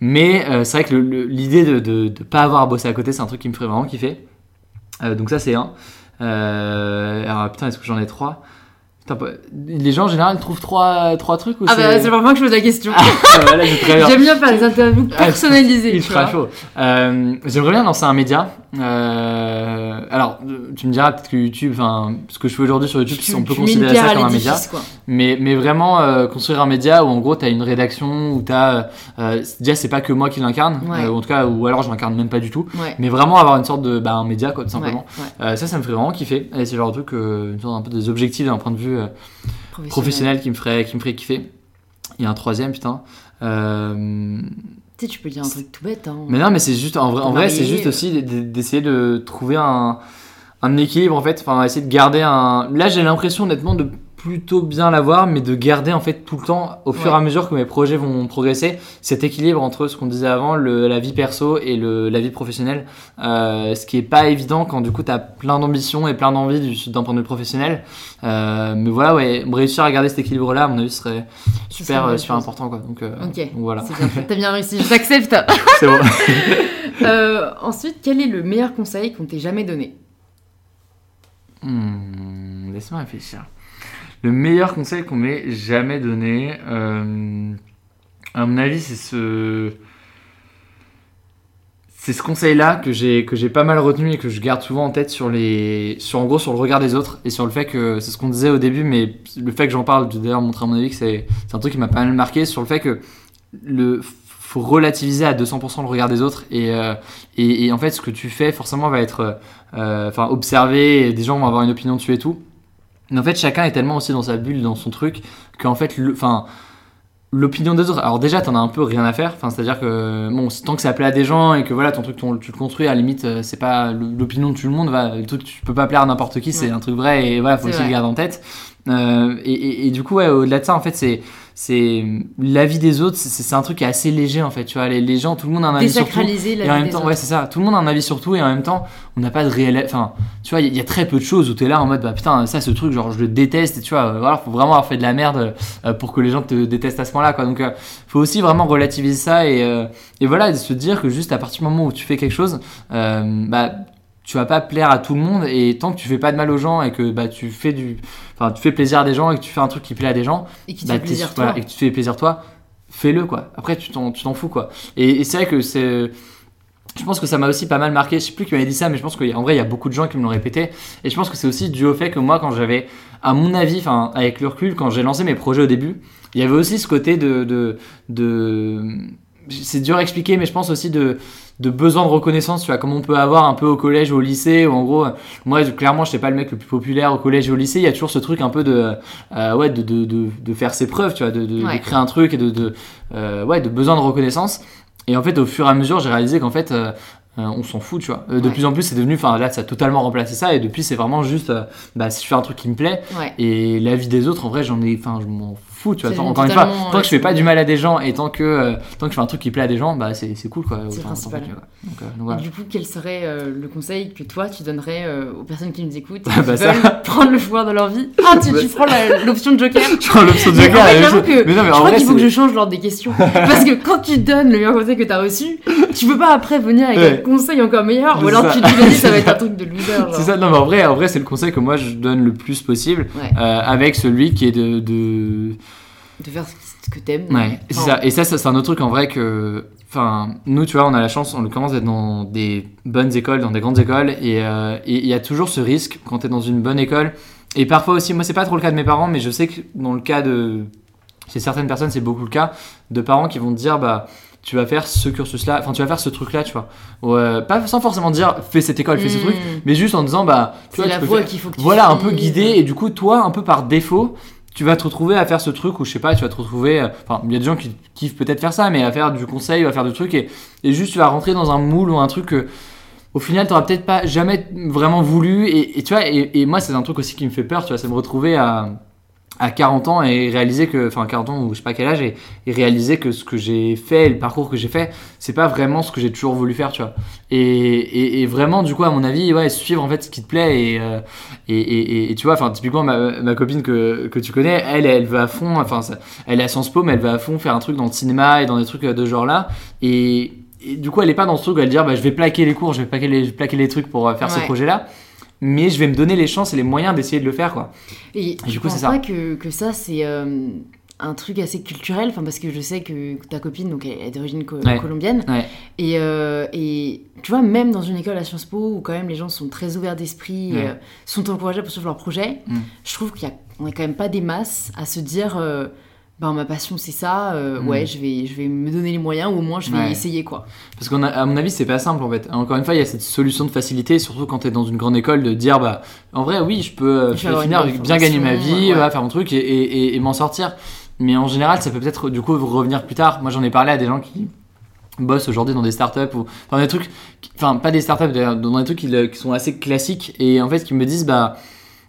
Speaker 2: Mais euh, c'est vrai que l'idée de, de, de, pas avoir à bosser à côté, c'est un truc qui me ferait vraiment kiffer. Euh, donc ça, c'est un. Euh, alors putain, est-ce que j'en ai trois? Les gens en général trouvent trois, trois trucs ou
Speaker 1: Ah bah c'est vraiment que je pose la question. Ah, J'aime bien faire des interviews ah, personnalisées.
Speaker 2: Ultra chaud. Euh, J'aimerais bien lancer un média. Euh, alors tu me diras peut-être que YouTube, enfin ce que je fais aujourd'hui sur YouTube, on peut considérer ça comme un média. Mais, mais vraiment euh, construire un média où en gros tu as une rédaction, où tu as... Euh, déjà c'est pas que moi qui l'incarne, euh, en tout cas, ou alors je l'incarne même pas du tout. Mais vraiment avoir une sorte de... Bah, un média quoi tout simplement. ça ça me ferait vraiment kiffer. Et c'est le genre de truc, une sorte un peu des objectifs d'un point de vue professionnel. qui me ferait qui me ferait kiffer. Il y a un troisième, putain. Euh...
Speaker 1: Tu sais, tu peux dire un truc tout bête. Hein.
Speaker 2: Mais non, mais c'est juste, en vrai, en vrai c'est juste aussi d'essayer de trouver un, un équilibre en fait. Enfin, essayer de garder un. Là, j'ai l'impression honnêtement de plutôt bien l'avoir, mais de garder en fait tout le temps, au fur et à mesure que mes projets vont progresser, cet équilibre entre ce qu'on disait avant, le, la vie perso et le, la vie professionnelle. Euh, ce qui est pas évident quand du coup tu as plein d'ambition et plein d'envie d'un point de vue professionnel. Euh, mais voilà, ouais, réussir à garder cet équilibre là, à mon avis, serait super, euh, super important. Quoi. Donc, euh,
Speaker 1: donc
Speaker 2: voilà.
Speaker 1: T'as bien réussi, je t'accepte.
Speaker 2: C'est bon.
Speaker 1: Ensuite, quel est le meilleur conseil qu'on t'ait jamais donné?
Speaker 2: Hmm, Laisse-moi réfléchir. Le meilleur conseil qu'on m'ait jamais donné, euh, à mon avis, c'est ce. Conseil-là que j'ai pas mal retenu et que je garde souvent en tête sur les sur le regard des autres et sur le fait que c'est ce qu'on disait au début mais le fait que j'en parle d'ailleurs montré à mon avis que c'est un truc qui m'a pas mal marqué sur le fait que le faut relativiser à 200% le regard des autres et, euh, et, et, en fait ce que tu fais forcément va être euh, enfin observé des gens vont avoir une opinion dessus et tout mais en fait, chacun est tellement aussi dans sa bulle, dans son truc, qu'en fait, enfin, l'opinion des autres. Alors déjà, t'en as un peu rien à faire. Enfin, c'est-à-dire que bon, tant que ça plaît à des gens et que voilà, ton truc, tu le construis, à la limite, euh, c'est pas l'opinion de tout le monde. Va, le truc, tu peux pas plaire à n'importe qui, c'est un truc vrai et voilà, faut aussi le garder en tête. Euh, et, et, et, du coup, ouais, au-delà de ça, en fait, c'est c'est l'avis des autres c'est un truc qui est assez léger en fait tu vois. Les, les gens tout le monde a un avis sur tout.
Speaker 1: Et
Speaker 2: en même temps ouais c'est ça. Tout le monde a un avis sur tout et en même temps on n'a pas de réel enfin tu vois il y, a très peu de choses où tu es là en mode bah putain ça ce truc genre je le déteste et tu vois. Euh, voilà faut vraiment avoir fait de la merde euh, pour que les gens te détestent à ce moment là quoi. Donc euh, faut aussi vraiment relativiser ça et, et voilà se dire que juste à partir du moment où tu fais quelque chose bah tu vas pas plaire à tout le monde et tant que tu fais pas de mal aux gens et que bah tu fais du enfin tu fais plaisir à des gens et que tu fais un truc qui plaît à des gens
Speaker 1: et, qui bah, plaisir toi.
Speaker 2: et que tu fais plaisir toi fais-le quoi. Après tu t'en tu t'en fous quoi. Et, c'est vrai que c'est je pense que ça m'a aussi pas mal marqué. Je sais plus qui m'avait dit ça mais je pense qu'en vrai il y a beaucoup de gens qui me l'ont répété. Et je pense que c'est aussi dû au fait que moi quand j'avais à mon avis enfin avec le recul quand j'ai lancé mes projets au début il y avait aussi ce côté de, de, de c'est dur à expliquer, mais je pense aussi de, de besoin de reconnaissance, tu vois, comme on peut avoir un peu au collège ou au lycée, ou en gros, moi, clairement, je sais pas le mec le plus populaire au collège et au lycée, il y a toujours ce truc un peu de, euh, ouais, de, de, de, de, faire ses preuves, tu vois, de, créer un truc et de, de, euh, ouais, de besoin de reconnaissance. Et en fait, au fur et à mesure, j'ai réalisé qu'en fait, euh, on s'en fout, tu vois. de plus en plus, c'est devenu, enfin là, ça a totalement remplacé ça, et depuis, c'est vraiment juste, bah, si je fais un truc qui me plaît, et la vie des autres, en vrai, j'en ai, enfin, je m'en fou, tu vois. encore une fois, tant que je fais pas du mal à des gens et tant que, euh, tant que je fais un truc qui plaît à des gens, bah c'est cool quoi.
Speaker 1: C'est principal. Donc, euh, Du coup, quel serait euh, le conseil que toi tu donnerais aux personnes qui nous écoutent qui bah, veulent prendre le pouvoir de leur vie? Ah, tu, tu prends l'option de Joker?
Speaker 2: Je prends l'option de Joker.
Speaker 1: Mais, mais non, mais je crois qu'il faut que je change l'ordre des questions. Parce que quand tu donnes le meilleur conseil que tu as reçu, tu peux pas après venir avec un conseil encore meilleur ou alors tu te dis ça va être un truc de loser.
Speaker 2: C'est ça, non mais en vrai, en vrai c'est le conseil que moi je donne le plus possible avec celui qui est de
Speaker 1: de faire ce que t'aimes.
Speaker 2: Ouais, c'est ça. Et ça, ça c'est un autre truc en vrai que. Enfin, nous, tu vois, on a la chance, on le commence d'être dans des bonnes écoles, dans des grandes écoles, et euh, il y a toujours ce risque quand t'es dans une bonne école. Et parfois aussi, moi, c'est pas trop le cas de mes parents, mais je sais que dans le cas de. Chez certaines personnes, c'est beaucoup le cas de parents qui vont te dire, bah tu vas faire ce cursus-là, enfin tu vas faire ce truc-là, tu vois. Ouais, pas sans forcément dire fais cette école, fais ce hmm. truc, mais juste en disant bah
Speaker 1: tu vois, la voie qu'il faut que tu
Speaker 2: Voilà, un peu guidé et du coup toi un peu par défaut, tu vas te retrouver à faire ce truc où je sais pas, tu vas te retrouver. Euh, enfin, il y a des gens qui kiffent peut-être faire ça, mais à faire du conseil, à faire du truc et, juste tu vas rentrer dans un moule ou un truc que au final tu peut-être pas jamais vraiment voulu. Et, tu vois, et, moi c'est un truc aussi qui me fait peur, tu vois, c'est me retrouver à à 40 ans et réaliser que, enfin 40 ans ou je sais pas quel âge, et, et réaliser que ce que j'ai fait, le parcours que j'ai fait, c'est pas vraiment ce que j'ai toujours voulu faire, tu vois. Et, et, et, vraiment, du coup, à mon avis, ouais, suivre en fait ce qui te plaît et, euh, et, et, tu vois, enfin typiquement ma, ma, copine que, que tu connais, elle, elle veut à fond, enfin elle est à Sciences Po, mais elle veut à fond faire un truc dans le cinéma et dans des trucs de genre là, et, du coup, elle est pas dans ce truc où elle dire, bah, je vais plaquer les cours, je vais plaquer les, plaquer les trucs pour euh, faire ce projet là mais je vais me donner les chances et les moyens d'essayer de le faire quoi.
Speaker 1: Et, du coup c'est ça. Que, que ça c'est euh, un truc assez culturel, enfin parce que je sais que ta copine donc elle est d'origine colombienne Et, euh, et tu vois même dans une école à Sciences Po où quand même les gens sont très ouverts d'esprit, euh, sont encouragés pour suivre leur projet, mm. je trouve qu'il y a on est quand même pas des masses à se dire ben, ma passion c'est ça, euh, ouais, mm. je vais, je vais me donner les moyens ou au moins je vais essayer quoi.
Speaker 2: Parce qu'à mon avis, c'est pas simple en fait. Encore une fois, il y a cette solution de facilité, surtout quand tu es dans une grande école, de dire bah en vrai, oui, je peux, euh, finir, bien gagner ma vie, faire mon truc et, et, et, m'en sortir. Mais en général, ça peut peut-être du coup revenir plus tard. Moi, j'en ai parlé à des gens qui bossent aujourd'hui dans des startups ou dans des trucs, enfin, pas des startups, dans des trucs qui, qui sont assez classiques et en fait qui me disent bah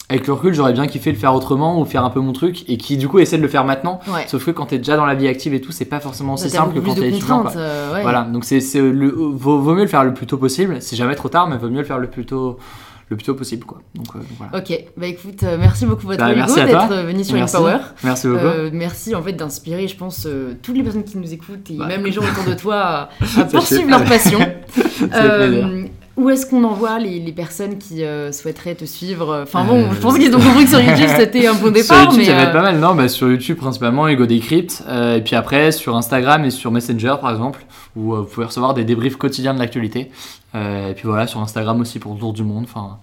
Speaker 2: avec le recul, j'aurais bien kiffé le faire autrement ou faire un peu mon truc et qui du coup essaie de le faire maintenant. Sauf que quand t'es déjà dans la vie active et tout, c'est pas forcément aussi simple que quand t'es étudiant. Euh, voilà, donc c'est le vaut, vaut, mieux le faire le plus tôt possible. C'est jamais trop tard, mais vaut mieux le faire le plus tôt le plus tôt possible quoi. Donc euh, voilà.
Speaker 1: Ok, bah écoute, euh, merci beaucoup votre bah, d'être venu sur
Speaker 2: merci.
Speaker 1: Power.
Speaker 2: Merci beaucoup.
Speaker 1: merci en fait d'inspirer, je pense, toutes les personnes qui nous écoutent et bah. même les gens autour de toi à, à poursuivre leur passion. Où est-ce qu'on envoie les, les personnes qui euh, souhaiteraient te suivre? Enfin bon, je pense qu'ils ont compris que sur YouTube c'était un bon départ.
Speaker 2: Sur YouTube, ça va être
Speaker 1: euh,
Speaker 2: pas mal, non bah, Sur YouTube principalement, Ego Decrypt. Euh, et puis après, sur Instagram et sur Messenger par exemple, où vous pouvez recevoir des débriefs quotidiens de l'actualité. et puis voilà, sur Instagram aussi pour le tour du monde. Enfin.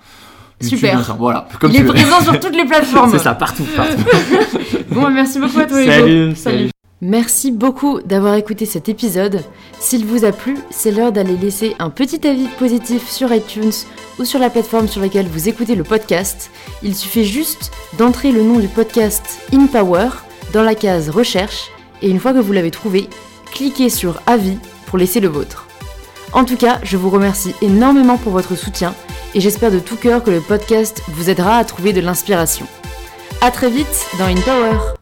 Speaker 1: Super.
Speaker 2: Voilà,
Speaker 1: comme Il est présent sur toutes les plateformes.
Speaker 2: C'est ça, partout, partout.
Speaker 1: bon, bah, merci beaucoup à toi,
Speaker 2: Salut. salut.
Speaker 1: Merci beaucoup d'avoir écouté cet épisode. S'il vous a plu, c'est l'heure d'aller laisser un petit avis positif sur iTunes ou sur la plateforme sur laquelle vous écoutez le podcast. Il suffit juste d'entrer le nom du podcast In Power dans la case Recherche et une fois que vous l'avez trouvé, cliquez sur Avis pour laisser le vôtre. En tout cas, je vous remercie énormément pour votre soutien et j'espère de tout cœur que le podcast vous aidera à trouver de l'inspiration. A très vite dans In Power